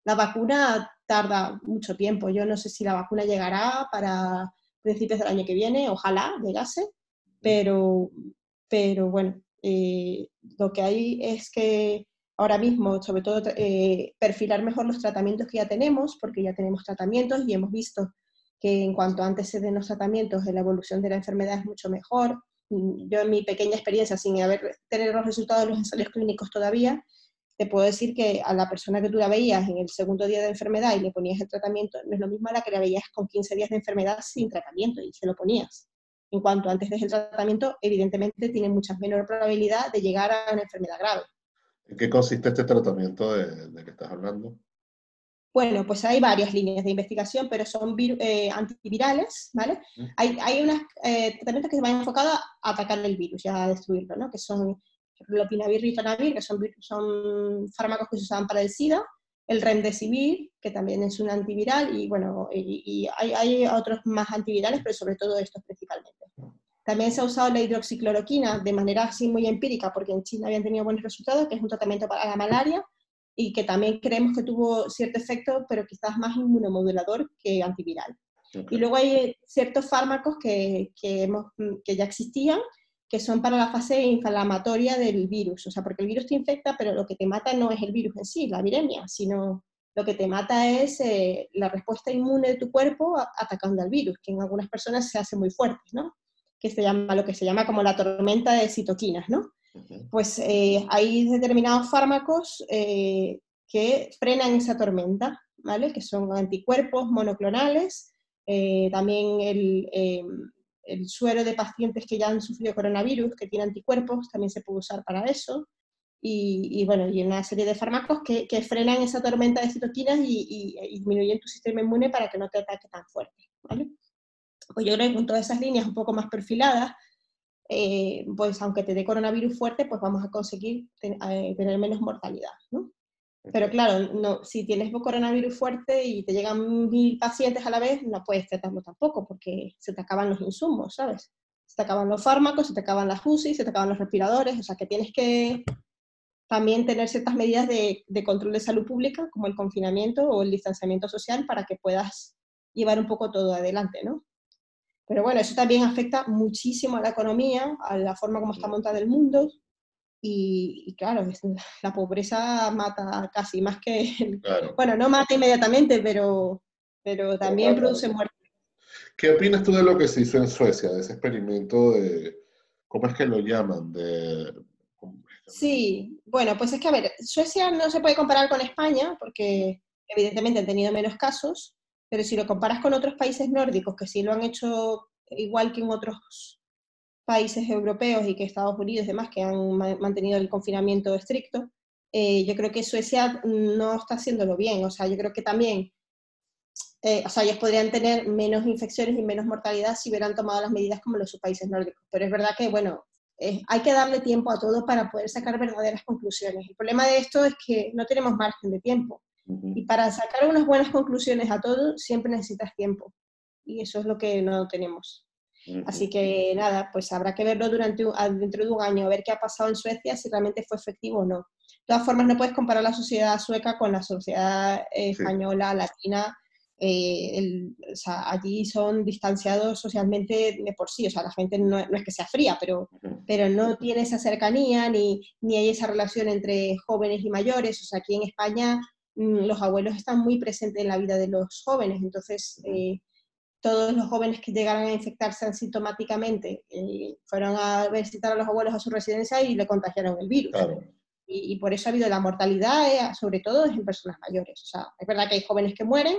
La vacuna tarda mucho tiempo, yo no sé si la vacuna llegará para principios del año que viene, ojalá llegase, pero, pero bueno, eh, lo que hay es que ahora mismo, sobre todo, eh, perfilar mejor los tratamientos que ya tenemos, porque ya tenemos tratamientos y hemos visto que en cuanto antes se den los tratamientos, la evolución de la enfermedad es mucho mejor. Mm, yo en mi pequeña experiencia, sin haber tener los resultados de los ensayos clínicos todavía, te puedo decir que a la persona que tú la veías en el segundo día de enfermedad y le ponías el tratamiento, no es lo mismo a la que la veías con 15 días de enfermedad sin tratamiento y se lo ponías. En cuanto antes del tratamiento, evidentemente tiene mucha menor probabilidad de llegar a una enfermedad grave. ¿En qué consiste este tratamiento de, que estás hablando? Bueno, pues hay varias líneas de investigación, pero son eh, antivirales, ¿vale? Hay, hay unos eh, tratamientos que se van enfocados a atacar el virus y a destruirlo, ¿no? Que son lopinavir y ritonavir, que son, son fármacos que se usaban para el SIDA, el remdesivir, que también es un antiviral, y bueno, y, hay, hay, otros más antivirales, pero sobre todo estos principalmente. También se ha usado la hidroxicloroquina de manera así muy empírica, porque en China habían tenido buenos resultados, que es un tratamiento para la malaria, y que también creemos que tuvo cierto efecto, pero quizás más inmunomodulador que antiviral. Y luego hay ciertos fármacos que, que, hemos, que ya existían, que son para la fase inflamatoria del virus, o sea, porque el virus te infecta, pero lo que te mata no es el virus en sí, la viremia, sino lo que te mata es eh, la respuesta inmune de tu cuerpo atacando al virus, que en algunas personas se hace muy fuerte, ¿no? Que se llama, lo que se llama como la tormenta de citoquinas, ¿no? Pues eh, hay determinados fármacos eh, que frenan esa tormenta, ¿vale? Que son anticuerpos monoclonales, también el el suero de pacientes que ya han sufrido coronavirus, que tienen anticuerpos, también se puede usar para eso. Y, bueno, y una serie de fármacos que, frenan esa tormenta de citoquinas y, disminuyen tu sistema inmune para que no te ataque tan fuerte. ¿vale? Pues yo creo que con todas esas líneas un poco más perfiladas, eh, pues aunque te dé coronavirus fuerte, pues vamos a conseguir eh, tener menos mortalidad. ¿no? Pero claro, no, si tienes coronavirus fuerte y te llegan mil pacientes a la vez, no puedes tratarlo tampoco porque se te acaban los insumos, ¿sabes? Se te acaban los fármacos, se te acaban las UCI, se te acaban los respiradores, o sea que tienes que también tener ciertas medidas de, de control de salud pública, como el confinamiento o el distanciamiento social, para que puedas llevar un poco todo adelante, ¿no? Pero bueno, eso también afecta muchísimo a la economía, a la forma como está montado el mundo, y, claro, la pobreza mata casi más que... Bueno, no mata inmediatamente, pero, pero también produce muerte. ¿Qué opinas tú de lo que se hizo en Suecia, de ese experimento de, ¿cómo es que lo llaman? De, sí, bueno, pues es que a ver, Suecia no se puede comparar con España porque evidentemente han tenido menos casos, pero si lo comparas con otros países nórdicos que sí lo han hecho igual que en otros países europeos y que Estados Unidos y demás que han mantenido el confinamiento estricto, eh, yo creo que Suecia no está haciéndolo bien. O sea, yo creo que también, eh, o sea, ellos podrían tener menos infecciones y menos mortalidad si hubieran tomado las medidas como los países nórdicos. Pero es verdad que, bueno, hay que darle tiempo a todo para poder sacar verdaderas conclusiones. El problema de esto es que no tenemos margen de tiempo. Y para sacar unas buenas conclusiones a todo, siempre necesitas tiempo. Y eso es lo que no tenemos. Así que nada, pues habrá que verlo durante dentro de un año, a ver qué ha pasado en Suecia, si realmente fue efectivo o no. De todas formas, no puedes comparar la sociedad sueca con la sociedad española, latina. Eh, o sea, allí son distanciados socialmente de por sí, o sea, la gente no, es que sea fría, pero, pero no tiene esa cercanía ni, ni hay esa relación entre jóvenes y mayores. O sea, aquí en España los abuelos están muy presentes en la vida de los jóvenes, entonces todos los jóvenes que llegaron a infectarse asintomáticamente eh, fueron a visitar a los abuelos a su residencia y le contagiaron el virus. y, por eso ha habido la mortalidad, eh, sobre todo en personas mayores. O sea, es verdad que hay jóvenes que mueren,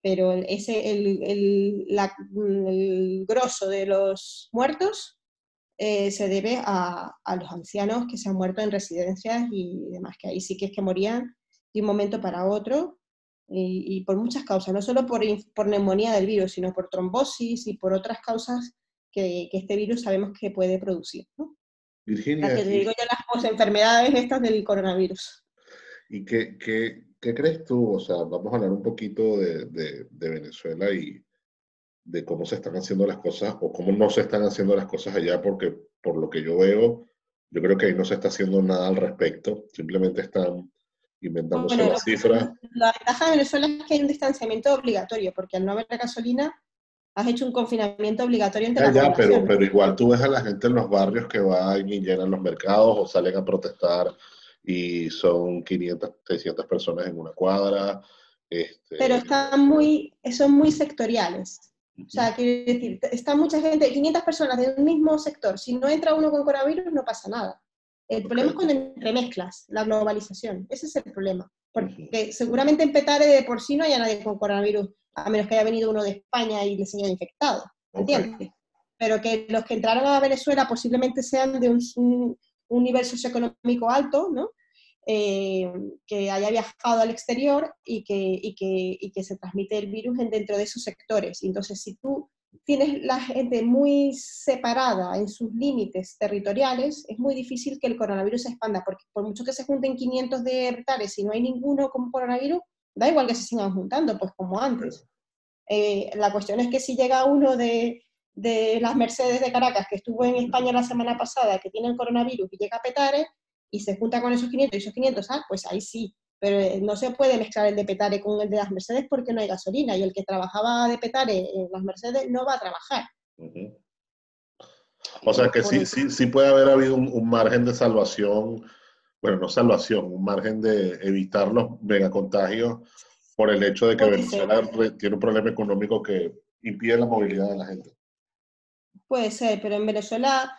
pero ese, el, el, el grosso de los muertos eh, se debe a, a, los ancianos que se han muerto en residencias y demás, que ahí sí que es que morían de un momento para otro y, por muchas causas, no solo por, por, neumonía del virus, sino por trombosis y por otras causas que, que este virus sabemos que puede producir. ¿no? Virginia. que digo yo las enfermedades estas del coronavirus. ¿Y qué, qué, qué, crees tú? O sea, vamos a hablar un poquito de, de, de, Venezuela y de cómo se están haciendo las cosas o cómo no se están haciendo las cosas allá, porque por lo que yo veo, yo creo que ahí no se está haciendo nada al respecto, simplemente están inventándose bueno, las cifras. La ventaja de Venezuela es que hay un distanciamiento obligatorio, porque al no haber gasolina, has hecho un confinamiento obligatorio entre ah, ya, pero, pero igual tú ves a la gente en los barrios que van y llenan los mercados o salen a protestar y son 500, 600 personas en una cuadra. Este... Pero están muy, son muy sectoriales. O sea, quiero decir, está mucha gente, 500 personas de un mismo sector. Si no entra uno con coronavirus, no pasa nada. El problema es cuando entremezclas la globalización. Ese es el problema. Porque seguramente en Petare de por sí no haya nadie con coronavirus a menos que haya venido uno de España y les haya infectado, ¿entiendes? Pero que los que entraron a Venezuela posiblemente sean de un, nivel socioeconómico alto, ¿no? Eh, que haya viajado al exterior y que, y que, y que se transmite el virus dentro de esos sectores. entonces, si tú tienes la gente muy separada en sus límites territoriales, es muy difícil que el coronavirus se expanda, porque por mucho que se junten 500 de hectáreas y no hay ninguno con coronavirus, da igual que se sigan juntando, pues como antes. Eh, la cuestión es que si llega uno de, de, las Mercedes de Caracas, que estuvo en España la semana pasada, que tiene el coronavirus y llega a Petare, y se junta con esos 500 y esos 500, ah, pues ahí sí. Pero eh, no se puede mezclar el de Petare con el de las Mercedes porque no hay gasolina, y el que trabajaba de Petare en las Mercedes no va a trabajar. O sea que sí, sí, sí puede haber habido un, un margen de salvación bueno, no salvación, un margen de evitar los megacontagios por el hecho de que Venezuela tiene un problema económico que impide la movilidad de la gente. Puede ser, pero en Venezuela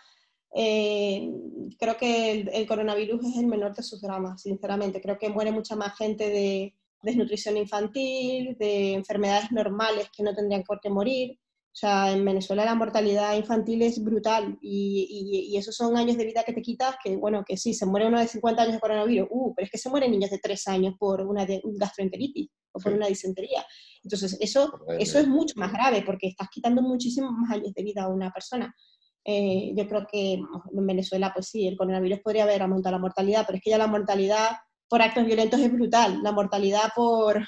eh, creo que el, coronavirus es el menor de sus dramas, sinceramente. Creo que muere mucha más gente de desnutrición infantil, de enfermedades normales que no tendrían por qué morir. O sea, en Venezuela la mortalidad infantil es brutal y, y, esos son años de vida que te quitas, que bueno, que sí, se muere uno de 50 años de coronavirus, uh, pero es que se mueren niños de 3 años por una gastroenteritis o por una disentería. Entonces, eso, eso es mucho más grave porque estás quitando muchísimos más años de vida a una persona. Eh, yo creo que en Venezuela, pues sí, el coronavirus podría haber aumentado la mortalidad, pero es que ya la mortalidad por actos violentos es brutal. La mortalidad por,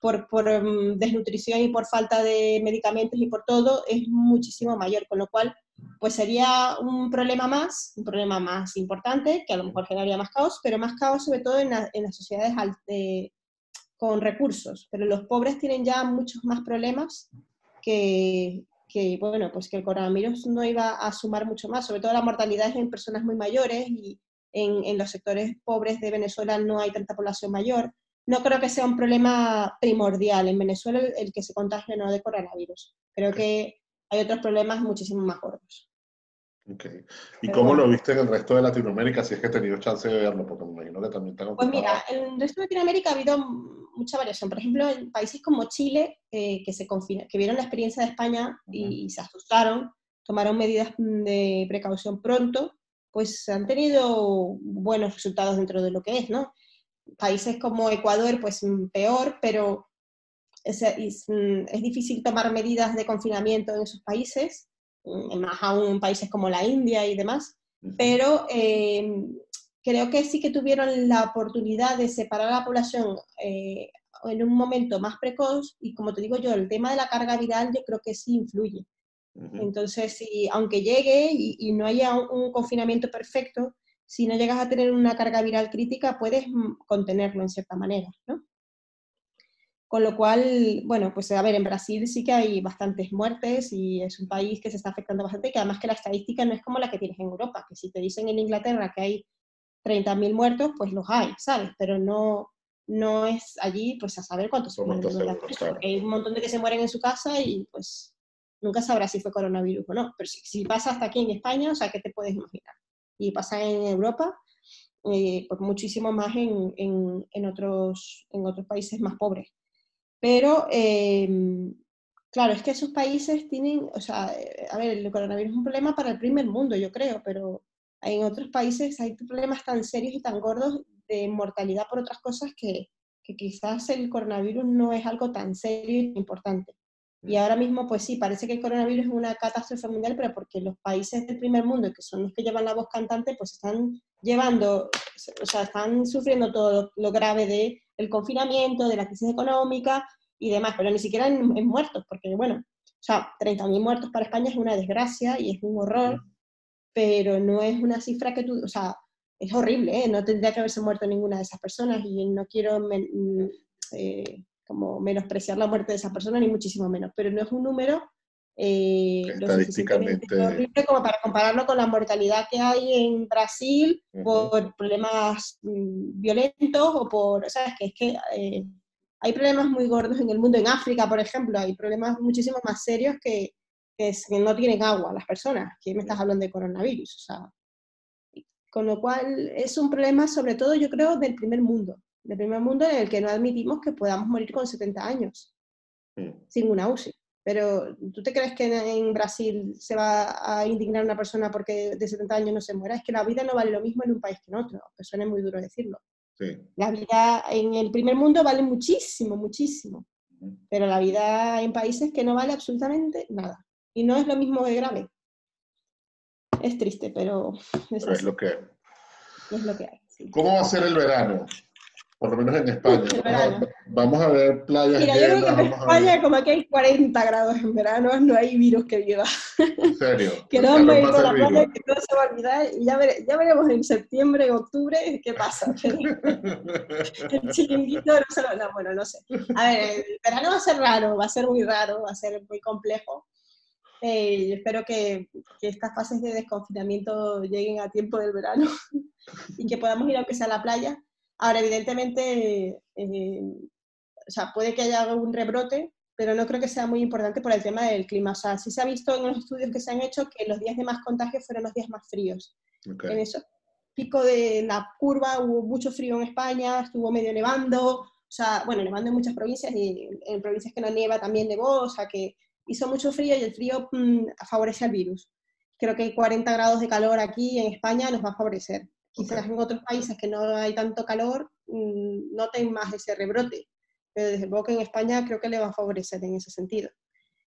por, em, desnutrición y por falta de medicamentos y por todo es muchísimo mayor, con lo cual pues sería un problema más, un problema más importante, que a lo mejor generaría más caos, pero más caos sobre todo en, las sociedades con recursos. Pero los pobres tienen ya muchos más problemas que, que, bueno, pues que el coronavirus no iba a sumar mucho más, sobre todo la mortalidad es en personas muy mayores y en, en los sectores pobres de Venezuela no hay tanta población mayor no creo que sea un problema primordial en Venezuela el, que se contagie no de coronavirus. Creo que hay otros problemas muchísimo más gordos. Okay. ¿Y cómo lo viste en el resto de Latinoamérica, si es que he tenido chance de verlo? Porque me imagino que también está Pues mira, en el resto de Latinoamérica ha habido mucha variación. Por ejemplo, en países como Chile, eh, que, se que vieron la experiencia de España y, se asustaron, tomaron medidas de precaución pronto, pues han tenido buenos resultados dentro de lo que es, ¿no? países como Ecuador, pues mm, peor, pero es, mm, es, difícil tomar medidas de confinamiento en esos países, más aún en países como la India y demás, pero eh, creo que sí que tuvieron la oportunidad de separar a la población eh, en un momento más precoz y como te digo yo, el tema de la carga viral yo creo que sí influye. Entonces, si, aunque llegue y, y no haya un, confinamiento perfecto, si no llegas a tener una carga viral crítica, puedes mm, contenerlo en cierta manera, ¿no? Con lo cual, bueno, pues a ver, en Brasil sí que hay bastantes muertes y es un país que se está afectando bastante, que además que la estadística no es como la que tienes en Europa, que si te dicen en Inglaterra que hay 30.000 muertos, pues los hay, ¿sabes? Pero no, no es allí, pues a saber cuántos se mueren. Hay un montón de que se mueren en su casa y pues nunca sabrás si fue coronavirus o no. Pero si, si pasa hasta aquí en España, o sea, ¿qué te puedes imaginar? y pasa en Europa, eh, pues muchísimo más en, en, otros, en otros países más pobres. Pero, em, claro, es que esos países tienen, o sea, eh, a ver, el coronavirus es un problema para el primer mundo, yo creo, pero en otros países hay problemas tan serios y tan gordos de mortalidad por otras cosas que, que quizás el coronavirus no es algo tan serio y importante. Y ahora mismo, pues sí, parece que el coronavirus es una catástrofe mundial, pero porque los países del primer mundo, que son los que llevan la voz cantante, pues están llevando, o sea, están sufriendo todo lo grave del el confinamiento, de la crisis económica y demás, pero ni siquiera en, muertos, porque bueno, o sea, 30.000 muertos para España es una desgracia y es un horror, pero no es una cifra que tú, o sea, es horrible, ¿eh? no tendría que haberse muerto ninguna de esas personas y no quiero eh, como menospreciar la muerte de esas personas, ni muchísimo menos, pero no es un número eh, estadísticamente horrible como para compararlo con la mortalidad que hay en Brasil por problemas mm, violentos o por, ¿sabes? Que es que eh, hay problemas muy gordos en el mundo, en África, por ejemplo, hay problemas muchísimo más serios que, que, no tienen agua las personas, que me estás hablando de coronavirus, o sea, con lo cual es un problema sobre todo yo creo del primer mundo, del primer mundo en el que no admitimos que podamos morir con 70 años mm. sin una UCI. Pero ¿tú te crees que en Brasil se va a indignar una persona porque de 70 años no se muera? Es que la vida no vale lo mismo en un país que en otro, que suena muy duro decirlo. La vida en el primer mundo vale muchísimo, muchísimo, pero la vida en países que no vale absolutamente nada. Y no es lo mismo de grave. Es triste, pero es, lo que Es lo que hay. ¿Cómo va a ser el verano? Por lo menos en España. Vamos a, ver playas Mira, yo creo que en España, como aquí hay 40 grados en verano, no hay virus que viva. ¿En serio? que no vamos a ir a la playa, que todo se va a olvidar, y ya, ya veremos en septiembre, octubre, qué pasa. el chiringuito no se lo... No, bueno, no sé. A ver, el verano va a ser raro, va a ser muy raro, va a ser muy complejo. Eh, espero que, que, estas fases de desconfinamiento lleguen a tiempo del verano y que podamos ir aunque sea a la playa Ahora, evidentemente, eh, o sea, puede que haya algún rebrote, pero no creo que sea muy importante por el tema del clima. O sea, sí se ha visto en los estudios que se han hecho que los días de más contagio fueron los días más fríos. En eso pico de la curva hubo mucho frío en España, estuvo medio nevando, o sea, bueno, nevando en muchas provincias y en provincias que no nieva también nevó, o sea, que hizo mucho frío y el frío mm, favorece al virus. Creo que 40 grados de calor aquí en España nos va a favorecer. Quizás en otros países que no hay tanto calor mm, noten más ese rebrote, pero desde luego que en España creo que le va a favorecer en ese sentido.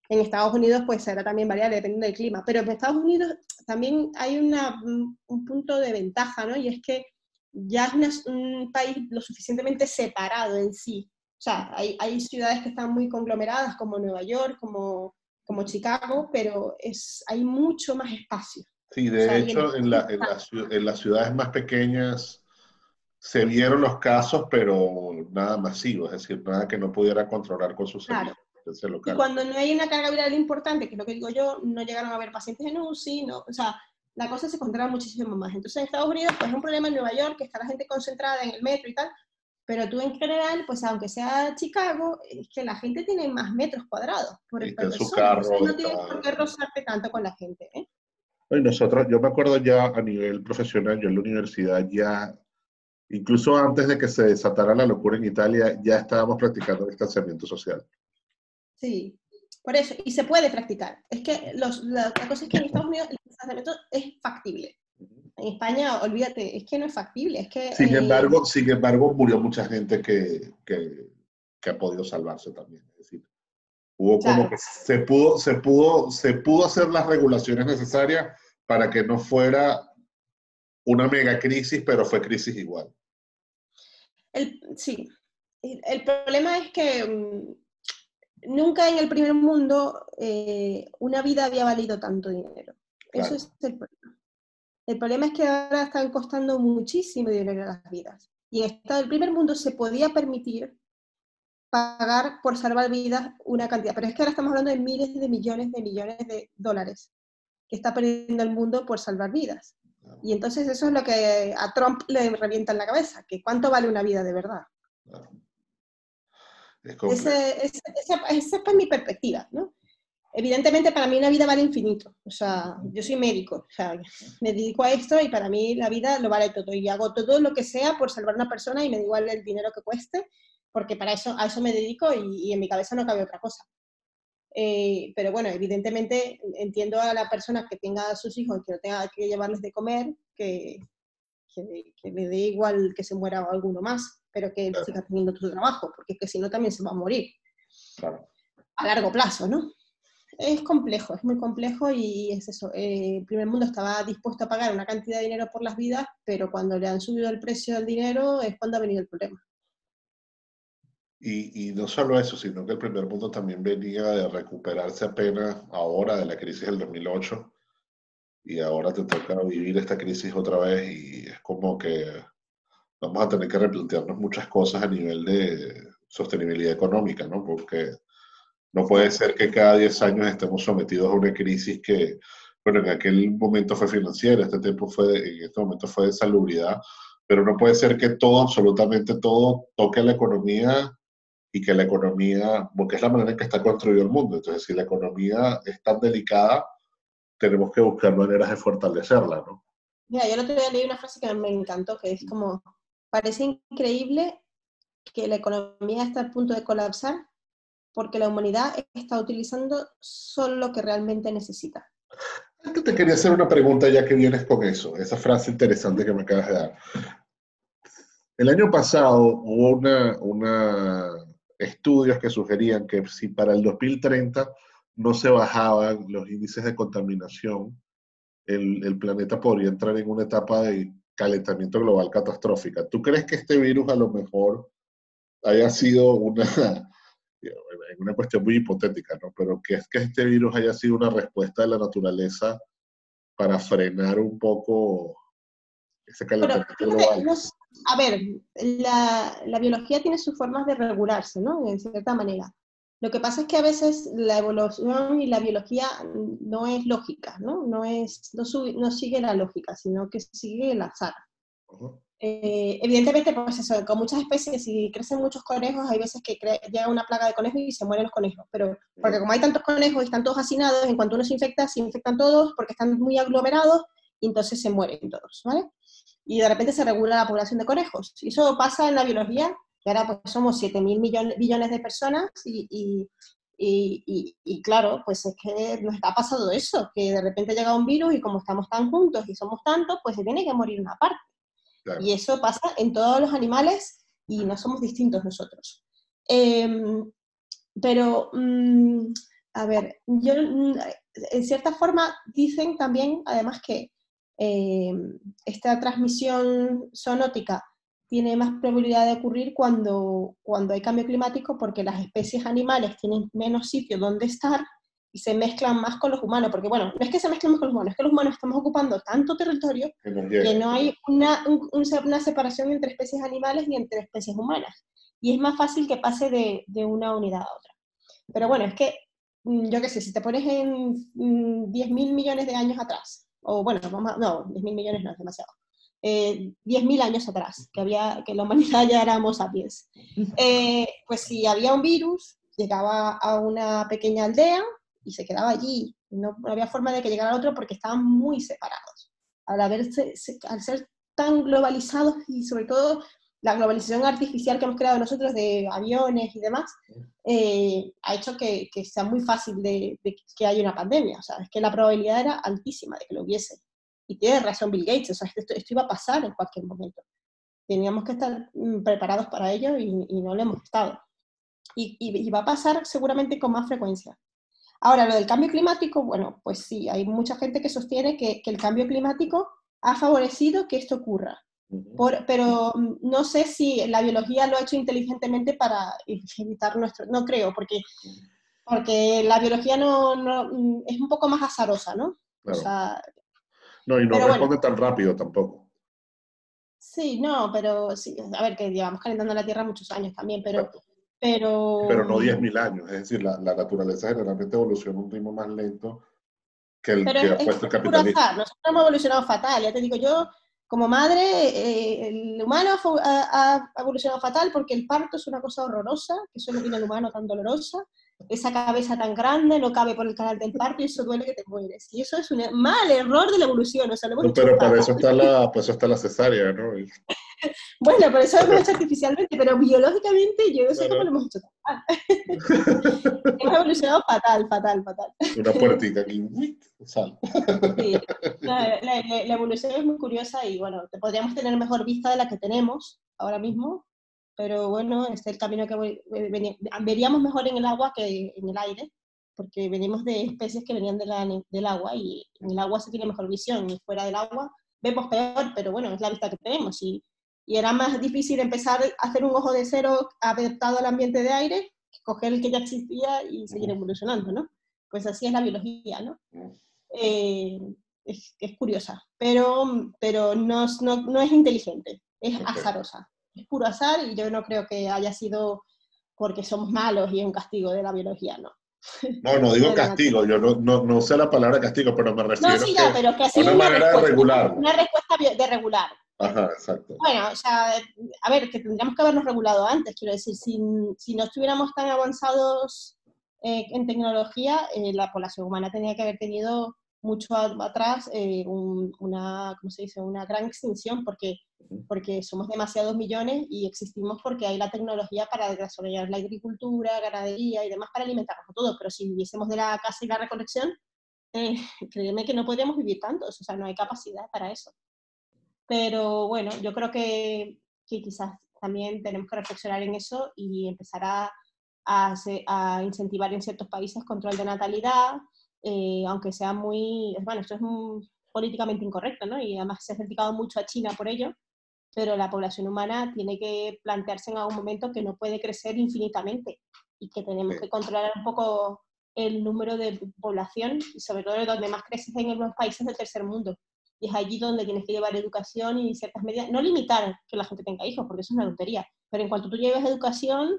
En Estados Unidos pues será también variable dependiendo del clima, pero en Estados Unidos también hay una, mm, un punto de ventaja, ¿no? Y es que ya es un país lo suficientemente separado en sí. O sea, hay, hay, ciudades que están muy conglomeradas como Nueva York, como, como Chicago, pero es, hay mucho más espacio. Sí, de hecho, en, la, en, las ciudades más pequeñas se vieron los casos, pero nada masivo, es decir, nada que no pudiera controlar con sus claro. Y cuando no hay una carga viral importante, que es lo que digo yo, no llegaron a haber pacientes en UCI, no, o sea, la cosa se controla muchísimo más. Entonces, en Estados Unidos, pues es un problema en Nueva York, que está la gente concentrada en el metro y tal, pero tú en general, pues aunque sea Chicago, es que la gente tiene más metros cuadrados por el su carro, no tienes por qué rozarte tanto con la gente. ¿eh? Y nosotros, yo me acuerdo ya a nivel profesional, yo en la universidad ya, incluso antes de que se desatara la locura en Italia, ya estábamos practicando el distanciamiento social. Sí, por eso, y se puede practicar. Es que los, la, cosa es que en Estados Unidos el distanciamiento es factible. En España, olvídate, es que no es factible. Es que, sin, eh, embargo, sin embargo, murió mucha gente que, que, que ha podido salvarse también. Es decir, Hubo como que se pudo, se, pudo, se pudo hacer las regulaciones necesarias para que no fuera una mega crisis, pero fue crisis igual. sí. El problema es que mm, nunca en el primer mundo eh, una vida había valido tanto dinero. Eso es el problema. El problema es que ahora están costando muchísimo dinero las vidas. Y en el primer mundo se podía permitir pagar por salvar vidas una cantidad. Pero es que ahora estamos hablando de miles de millones de millones de dólares que está perdiendo el mundo por salvar vidas. Y entonces eso es lo que a Trump le revienta en la cabeza, que cuánto vale una vida de verdad. esa, es mi perspectiva, ¿no? evidentemente para mí una vida vale infinito. O sea, yo soy médico, o sea, me dedico a esto y para mí la vida lo vale todo. Y hago todo lo que sea por salvar a una persona y me da igual el dinero que cueste, porque para eso, a eso me dedico y, en mi cabeza no cabe otra cosa. Eh, pero bueno, evidentemente entiendo a la persona que tenga a sus hijos y que no tenga que llevarles de comer, que, que, le dé igual que se muera alguno más, pero que siga teniendo tu trabajo, porque que si no también se va a morir. A largo plazo, ¿no? Es complejo, es muy complejo y es eso. Eh, el primer mundo estaba dispuesto a pagar una cantidad de dinero por las vidas, pero cuando le han subido el precio del dinero es cuando ha venido el problema. Y, y, no solo eso, sino que el primer mundo también venía de recuperarse apenas ahora de la crisis del 2008 y ahora te toca vivir esta crisis otra vez y es como que vamos a tener que replantearnos muchas cosas a nivel de sostenibilidad económica, ¿no? Porque no puede ser que cada 10 años estemos sometidos a una crisis que, bueno, en aquel momento fue financiera, este tiempo fue, en este momento fue de salubridad, pero no puede ser que todo, absolutamente todo, toque a la economía y que la economía, porque es la manera en que está construido el mundo. Entonces, si la economía es tan delicada, tenemos que buscar maneras de fortalecerla, ¿no? Mira, yo el otro día leí una frase que me encantó, que es como, parece increíble que la economía está a punto de colapsar porque la humanidad está utilizando solo lo que realmente necesita. Antes te quería hacer una pregunta ya que vienes con eso, esa frase interesante que me acabas de dar. El año pasado hubo una, una estudios que sugerían que si para el 2030 no se bajaban los índices de contaminación, el, el, planeta podría entrar en una etapa de calentamiento global catastrófica. ¿Tú crees que este virus a lo mejor haya sido una, una cuestión muy hipotética, ¿no? Pero que es que este virus haya sido una respuesta de la naturaleza para frenar un poco ese calentamiento global? A ver, la, la, biología tiene sus formas de regularse, ¿no? En cierta manera. Lo que pasa es que a veces la evolución y la biología no es lógica, ¿no? No, es, no, no sigue la lógica, sino que sigue el azar. Eh, evidentemente, pues eso, con muchas especies, si crecen muchos conejos, hay veces que llega una plaga de conejos y se mueren los conejos. Pero, porque como hay tantos conejos y están todos hacinados, en cuanto uno se infecta, se infectan todos porque están muy aglomerados y entonces se mueren todos, ¿vale? Y de repente se regula la población de conejos. Y eso pasa en la biología ahora pues somos 7 mil millones, billones de personas y, y, y, claro, pues es que nos está pasando eso, que de repente llega un virus y como estamos tan juntos y somos tantos, pues se tiene que morir una parte. Y eso pasa en todos los animales y no somos distintos nosotros. Em, pero, mm, a ver, yo, mm, en cierta forma dicen también, además, que em, esta transmisión zoonótica tiene más probabilidad de ocurrir cuando, cuando hay cambio climático porque las especies animales tienen menos sitio donde estar y se mezclan más con los humanos, porque bueno, no es que se mezclen más con los humanos, es que los humanos estamos ocupando tanto territorio que no hay una, una separación entre especies animales ni entre especies humanas. Y es más fácil que pase de, de una unidad a otra. Pero bueno, es que, mm, yo qué sé, si te pones en 10.000 mm, millones de años atrás, o bueno, no, 10.000 millones no es demasiado, eh, 10.000 años atrás, que, había, que la humanidad ya éramos sapiens. Eh, pues si había un virus, llegaba a una pequeña aldea y se quedaba allí. No, había forma de que llegara otro porque estaban muy separados. Al, haberse, al ser tan globalizados y sobre todo la globalización artificial que hemos creado nosotros de aviones y demás, eh, ha hecho que, que, sea muy fácil de, de, que haya una pandemia. O sea, es que la probabilidad era altísima de que lo hubiese. Y tiene razón Bill Gates, o sea, esto, esto iba a pasar en cualquier momento. Teníamos que estar mm, preparados para ello y, no lo hemos estado. Y, y, va a pasar seguramente con más frecuencia. Ahora, lo del cambio climático, bueno, pues sí, hay mucha gente que sostiene que, que el cambio climático ha favorecido que esto ocurra. Por, pero mm, no sé si la biología lo ha hecho inteligentemente para evitar nuestro... No creo, porque, porque la biología no, no mm, es un poco más azarosa, ¿no? O sea, no, y no responde tan rápido tampoco. Sí, no, pero sí, a ver, que llevamos calentando la Tierra muchos años también, pero... Pero, pero no 10.000 años, es decir, la, la, naturaleza generalmente evoluciona a un ritmo más lento que el que ha puesto el capitalismo. Nosotros hemos evolucionado fatal, ya te digo yo, como madre, eh, el humano ha, ha, evolucionado fatal porque el parto es una cosa horrorosa, que eso es lo tiene el humano tan dolorosa, esa cabeza tan grande no cabe por el canal del parto y eso duele que te mueres. Y eso es un mal error de la evolución. O sea, no, pero para eso está la, pues está la cesárea, ¿no? bueno, por eso lo hemos hecho artificialmente, pero biológicamente yo no sé cómo lo hemos hecho tan hemos evolucionado fatal, fatal, fatal. Una puertita aquí, sal. sí, la, la, la, evolución es muy curiosa y bueno, podríamos tener mejor vista de la que tenemos ahora mismo, pero bueno, es el camino que veríamos mejor en el agua que en el aire, porque venimos de especies que venían de la, del agua y en el agua se tiene mejor visión y fuera del agua vemos peor, pero bueno, es la vista que tenemos y, y era más difícil empezar a hacer un ojo de cero adaptado al ambiente de aire que coger el que ya existía y seguir evolucionando, ¿no? Pues así es la biología, ¿no? Eh, es, es, curiosa, pero, pero no, no, no es inteligente, es azarosa es puro azar y yo no creo que haya sido porque somos malos y es un castigo de la biología, ¿no. No, no digo castigo, yo no, no, no, sé la palabra castigo, pero me refiero no, sí, ya, pero que a una, manera de regular. Una respuesta de regular. Ajá, exacto. Bueno, o sea, a ver, que tendríamos que habernos regulado antes, quiero decir, si, si no estuviéramos tan avanzados eh, en tecnología, eh, la población humana tenía que haber tenido mucho atrás eh, una, ¿cómo se dice? una gran extinción porque, porque somos demasiados millones y existimos porque hay la tecnología para desarrollar la agricultura, ganadería y demás para alimentarnos a todos, pero si viviésemos de la casa y la recolección, créeme que no podríamos vivir tantos, o sea, no hay capacidad para eso. Pero bueno, yo creo que, que quizás también tenemos que reflexionar en eso y empezar a, a, a incentivar en ciertos países control de natalidad, eh, aunque sea muy, bueno, esto es políticamente incorrecto, ¿no? Y además se ha criticado mucho a China por ello, pero la población humana tiene que plantearse en algún momento que no puede crecer infinitamente y que tenemos que controlar un poco el número de población y sobre todo donde más creces en los países del tercer mundo. Y es allí donde tienes que llevar educación y ciertas medidas, no limitar que la gente tenga hijos, porque eso es una tontería, pero en cuanto tú lleves educación,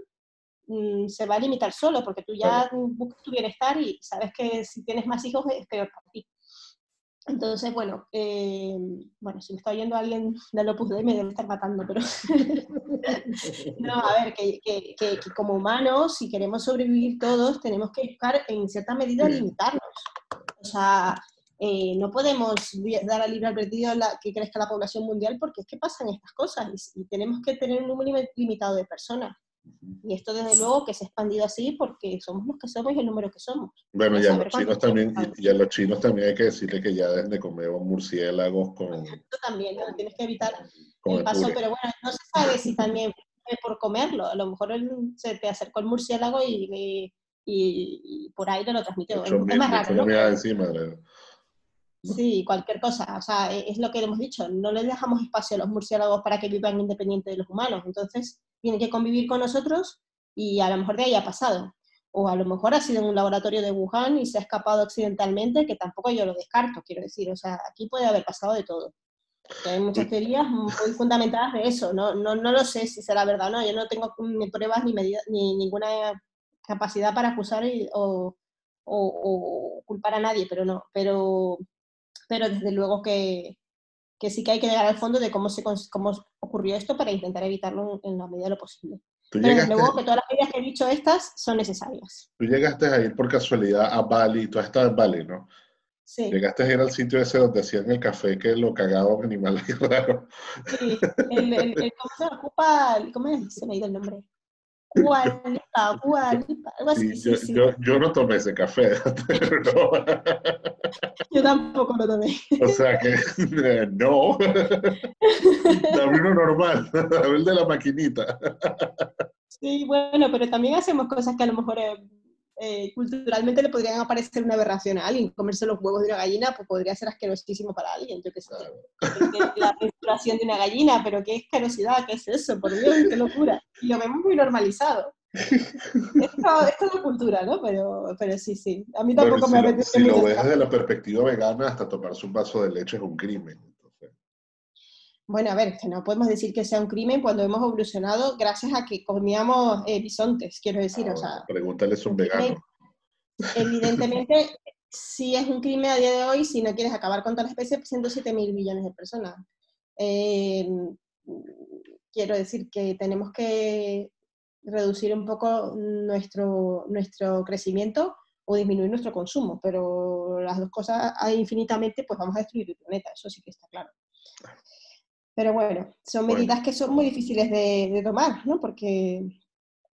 Mm, se va a limitar solo, porque tú ya buscas tu bienestar y sabes que si tienes más hijos es peor para ti. Entonces, bueno, eh, bueno, si me está oyendo alguien de Opus Dei me debe estar matando, pero no, a ver, que, que, que, como humanos, si queremos sobrevivir todos, tenemos que buscar en cierta medida limitarnos. O sea, eh, no podemos dar al libre albedrío que crezca la población mundial porque es que pasan estas cosas y tenemos que tener un número limitado de personas. Y esto desde luego que se ha expandido así porque somos los que somos y el número que somos. Bueno, ya los chinos también, y a los chinos también hay que decirle que ya deben de comer murciélagos con... Esto también, ¿no? tienes que evitar el paso, pero bueno, no se sabe si también por comerlo, a lo mejor se te acercó el murciélago y, y, por ahí te lo transmitió. Es, más raro, ¿no? encima, Sí, cualquier cosa. O sea, e, es lo que hemos dicho. No les dejamos espacio a los murciélagos para que vivan independiente de los humanos. Entonces, tienen que convivir con nosotros y a lo mejor de ahí ha pasado. O a lo mejor ha sido en un laboratorio de Wuhan y se ha escapado accidentalmente, que tampoco yo lo descarto, quiero decir. O sea, aquí puede haber pasado de todo. hay muchas teorías muy fundamentadas de eso. No, no, no lo sé si será verdad o no. Yo no tengo ni pruebas ni, ni ninguna capacidad para acusar o, o, culpar a nadie, pero no. Pero pero desde luego que, que sí que hay que llegar al fondo de cómo, se, cómo ocurrió esto para intentar evitarlo en, la medida de lo posible. Pero desde luego que todas las medidas que he dicho estas son necesarias. Tú llegaste a ir por casualidad a Bali, tú has estado en Bali, ¿no? Sí. Llegaste a ir al sitio ese donde hacían el café que lo cagaba animales raros. Sí, el, el, el, ¿cómo se ocupa? ¿Cómo? Se me ha ido el nombre. Gualipa, gualipa, algo así. Sí, yo, sí, Yo, yo, no tomé ese café. No. Yo tampoco lo tomé. O sea que, no. Dame uno normal, dame el de la maquinita. Sí, bueno, pero también hacemos cosas que a lo mejor eh, culturalmente le podrían aparecer una aberración a alguien. Comerse los huevos de una gallina pues podría ser asquerosísimo para alguien, yo qué sé. La menstruación de una gallina, pero qué asquerosidad, qué es eso, por Dios, qué locura. Y lo vemos muy normalizado. Esto, esto es la cultura, ¿no? Pero, pero sí, sí. A mí tampoco me si lo, si lo ves desde la perspectiva vegana, hasta tomarse un vaso de leche es un crimen. Bueno, a ver, que no podemos decir que sea un crimen cuando hemos evolucionado gracias a que comíamos eh, bisontes, quiero decir. o sea, pregúntale a un vegano. Evidentemente, sí es un crimen a día de hoy si no quieres acabar con toda la especie, 107 mil millones de personas. Eh, quiero decir que tenemos que reducir un poco nuestro, nuestro crecimiento o disminuir nuestro consumo, pero las dos cosas infinitamente, pues vamos a destruir el planeta, eso sí que está claro. Pero bueno, son medidas que son muy difíciles de, de, tomar, ¿no? Porque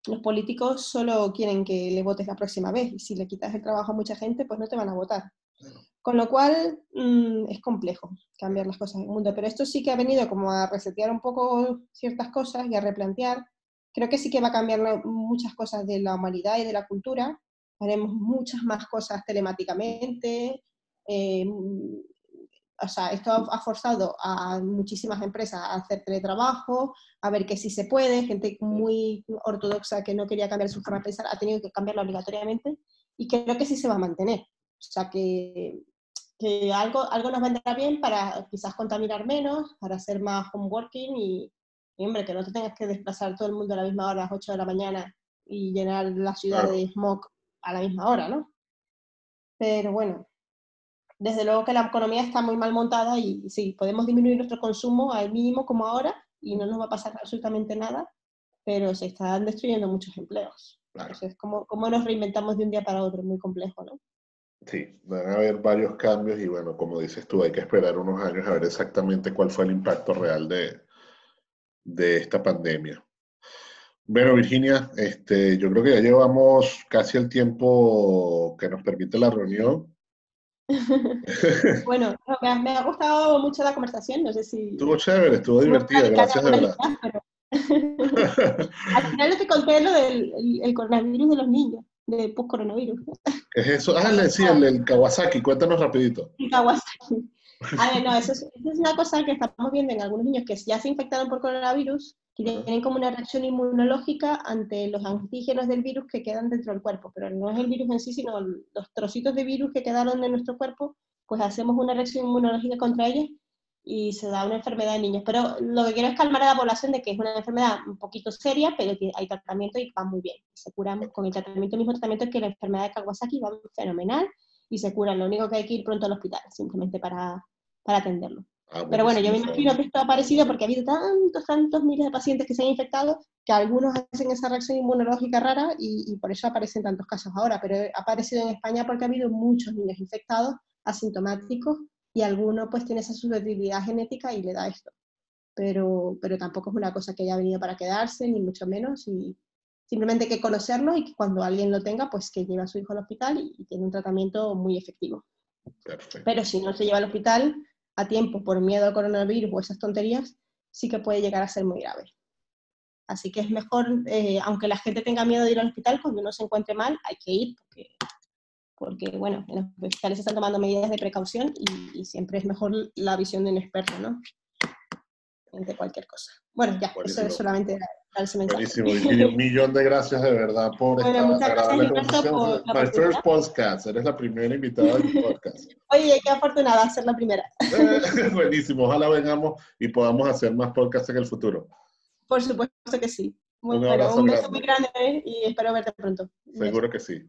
los políticos solo quieren que le votes la próxima vez y si le quitas el trabajo a mucha gente, pues no te van a votar. Con lo cual mm, es complejo cambiar las cosas en el mundo, pero esto sí que ha venido como a resetear un poco ciertas cosas y a replantear. Creo que sí que va a cambiar muchas cosas de la humanidad y de la cultura. Haremos muchas más cosas telemáticamente. Eh, o sea, esto ha forzado a muchísimas empresas a hacer teletrabajo, a ver que sí se puede. Gente muy ortodoxa que no quería cambiar su forma de pensar ha tenido que cambiarlo obligatoriamente y creo que sí se va a mantener. O sea, que, que algo, algo nos vendrá bien para quizás contaminar menos, para hacer más homeworking y, y, hombre, que no te tengas que desplazar todo el mundo a la misma hora, a las 8 de la mañana, y llenar la ciudad de smog a la misma hora, ¿no? Pero bueno, desde luego que la economía está muy mal montada y, sí, podemos disminuir nuestro consumo al mínimo como ahora y no nos va a pasar absolutamente nada, pero se están destruyendo muchos empleos. Entonces, ¿cómo, ¿cómo nos reinventamos de un día para otro? Es muy complejo, ¿no? Sí, van a haber varios cambios y bueno, como dices tú, hay que esperar unos años a ver exactamente cuál fue el impacto real de, de esta pandemia. Bueno, Virginia, este, yo creo que ya llevamos casi el tiempo que nos permite la reunión. bueno, me ha, gustado mucho la conversación, no sé si... Estuvo chévere, estuvo divertida, gracias de verdad. Al final te conté lo del el coronavirus de los niños de post-coronavirus. ¿Qué es eso? Ah, sí, el, el, Kawasaki, cuéntanos rapidito. El Kawasaki. A ver, no, eso es, eso es, una cosa que estamos viendo en algunos niños que ya se infectaron por coronavirus, que tienen como una reacción inmunológica ante los antígenos del virus que quedan dentro del cuerpo, pero no es el virus en sí, sino los trocitos de virus que quedaron en nuestro cuerpo, pues hacemos una reacción inmunológica contra ellos y se da una enfermedad en niños. Pero lo que quiero es calmar a la población de que es una enfermedad un poquito seria, pero que hay tratamiento y va muy bien. Se curan con el tratamiento, el mismo tratamiento que la enfermedad de Kawasaki va fenomenal y se curan. Lo único que hay que ir pronto al hospital, simplemente para, para atenderlo. Ah, pero bueno, yo me imagino que esto ha aparecido porque ha habido tantos, tantos miles de pacientes que se han infectado que algunos hacen esa reacción inmunológica rara y, y por eso aparecen tantos casos ahora. Pero ha aparecido en España porque ha habido muchos niños infectados asintomáticos y alguno pues tiene esa susceptibilidad genética y le da esto. Pero, pero tampoco es una cosa que haya venido para quedarse, ni mucho menos, y simplemente hay que conocerlo y que cuando alguien lo tenga, pues que lleve a su hijo al hospital y, tiene un tratamiento muy efectivo. Pero si no se lleva al hospital a tiempo por miedo al coronavirus o esas tonterías, sí que puede llegar a ser muy grave. Así que es mejor, eh, aunque la gente tenga miedo de ir al hospital, cuando uno se encuentre mal, hay que ir, porque porque, bueno, en los hospitales se están tomando medidas de precaución y, siempre es mejor la visión de un experto, ¿no? De cualquier cosa. Bueno, ya, eso es solamente mensaje. Buenísimo, un millón de gracias de verdad por bueno, esta agradable conversación. My first podcast, eres la primera invitada del podcast. Oye, qué afortunada ser la primera. Buenísimo, ojalá vengamos y podamos hacer más podcasts en el futuro. Por supuesto que sí. un, abrazo un beso muy grande y espero verte pronto. Seguro que sí.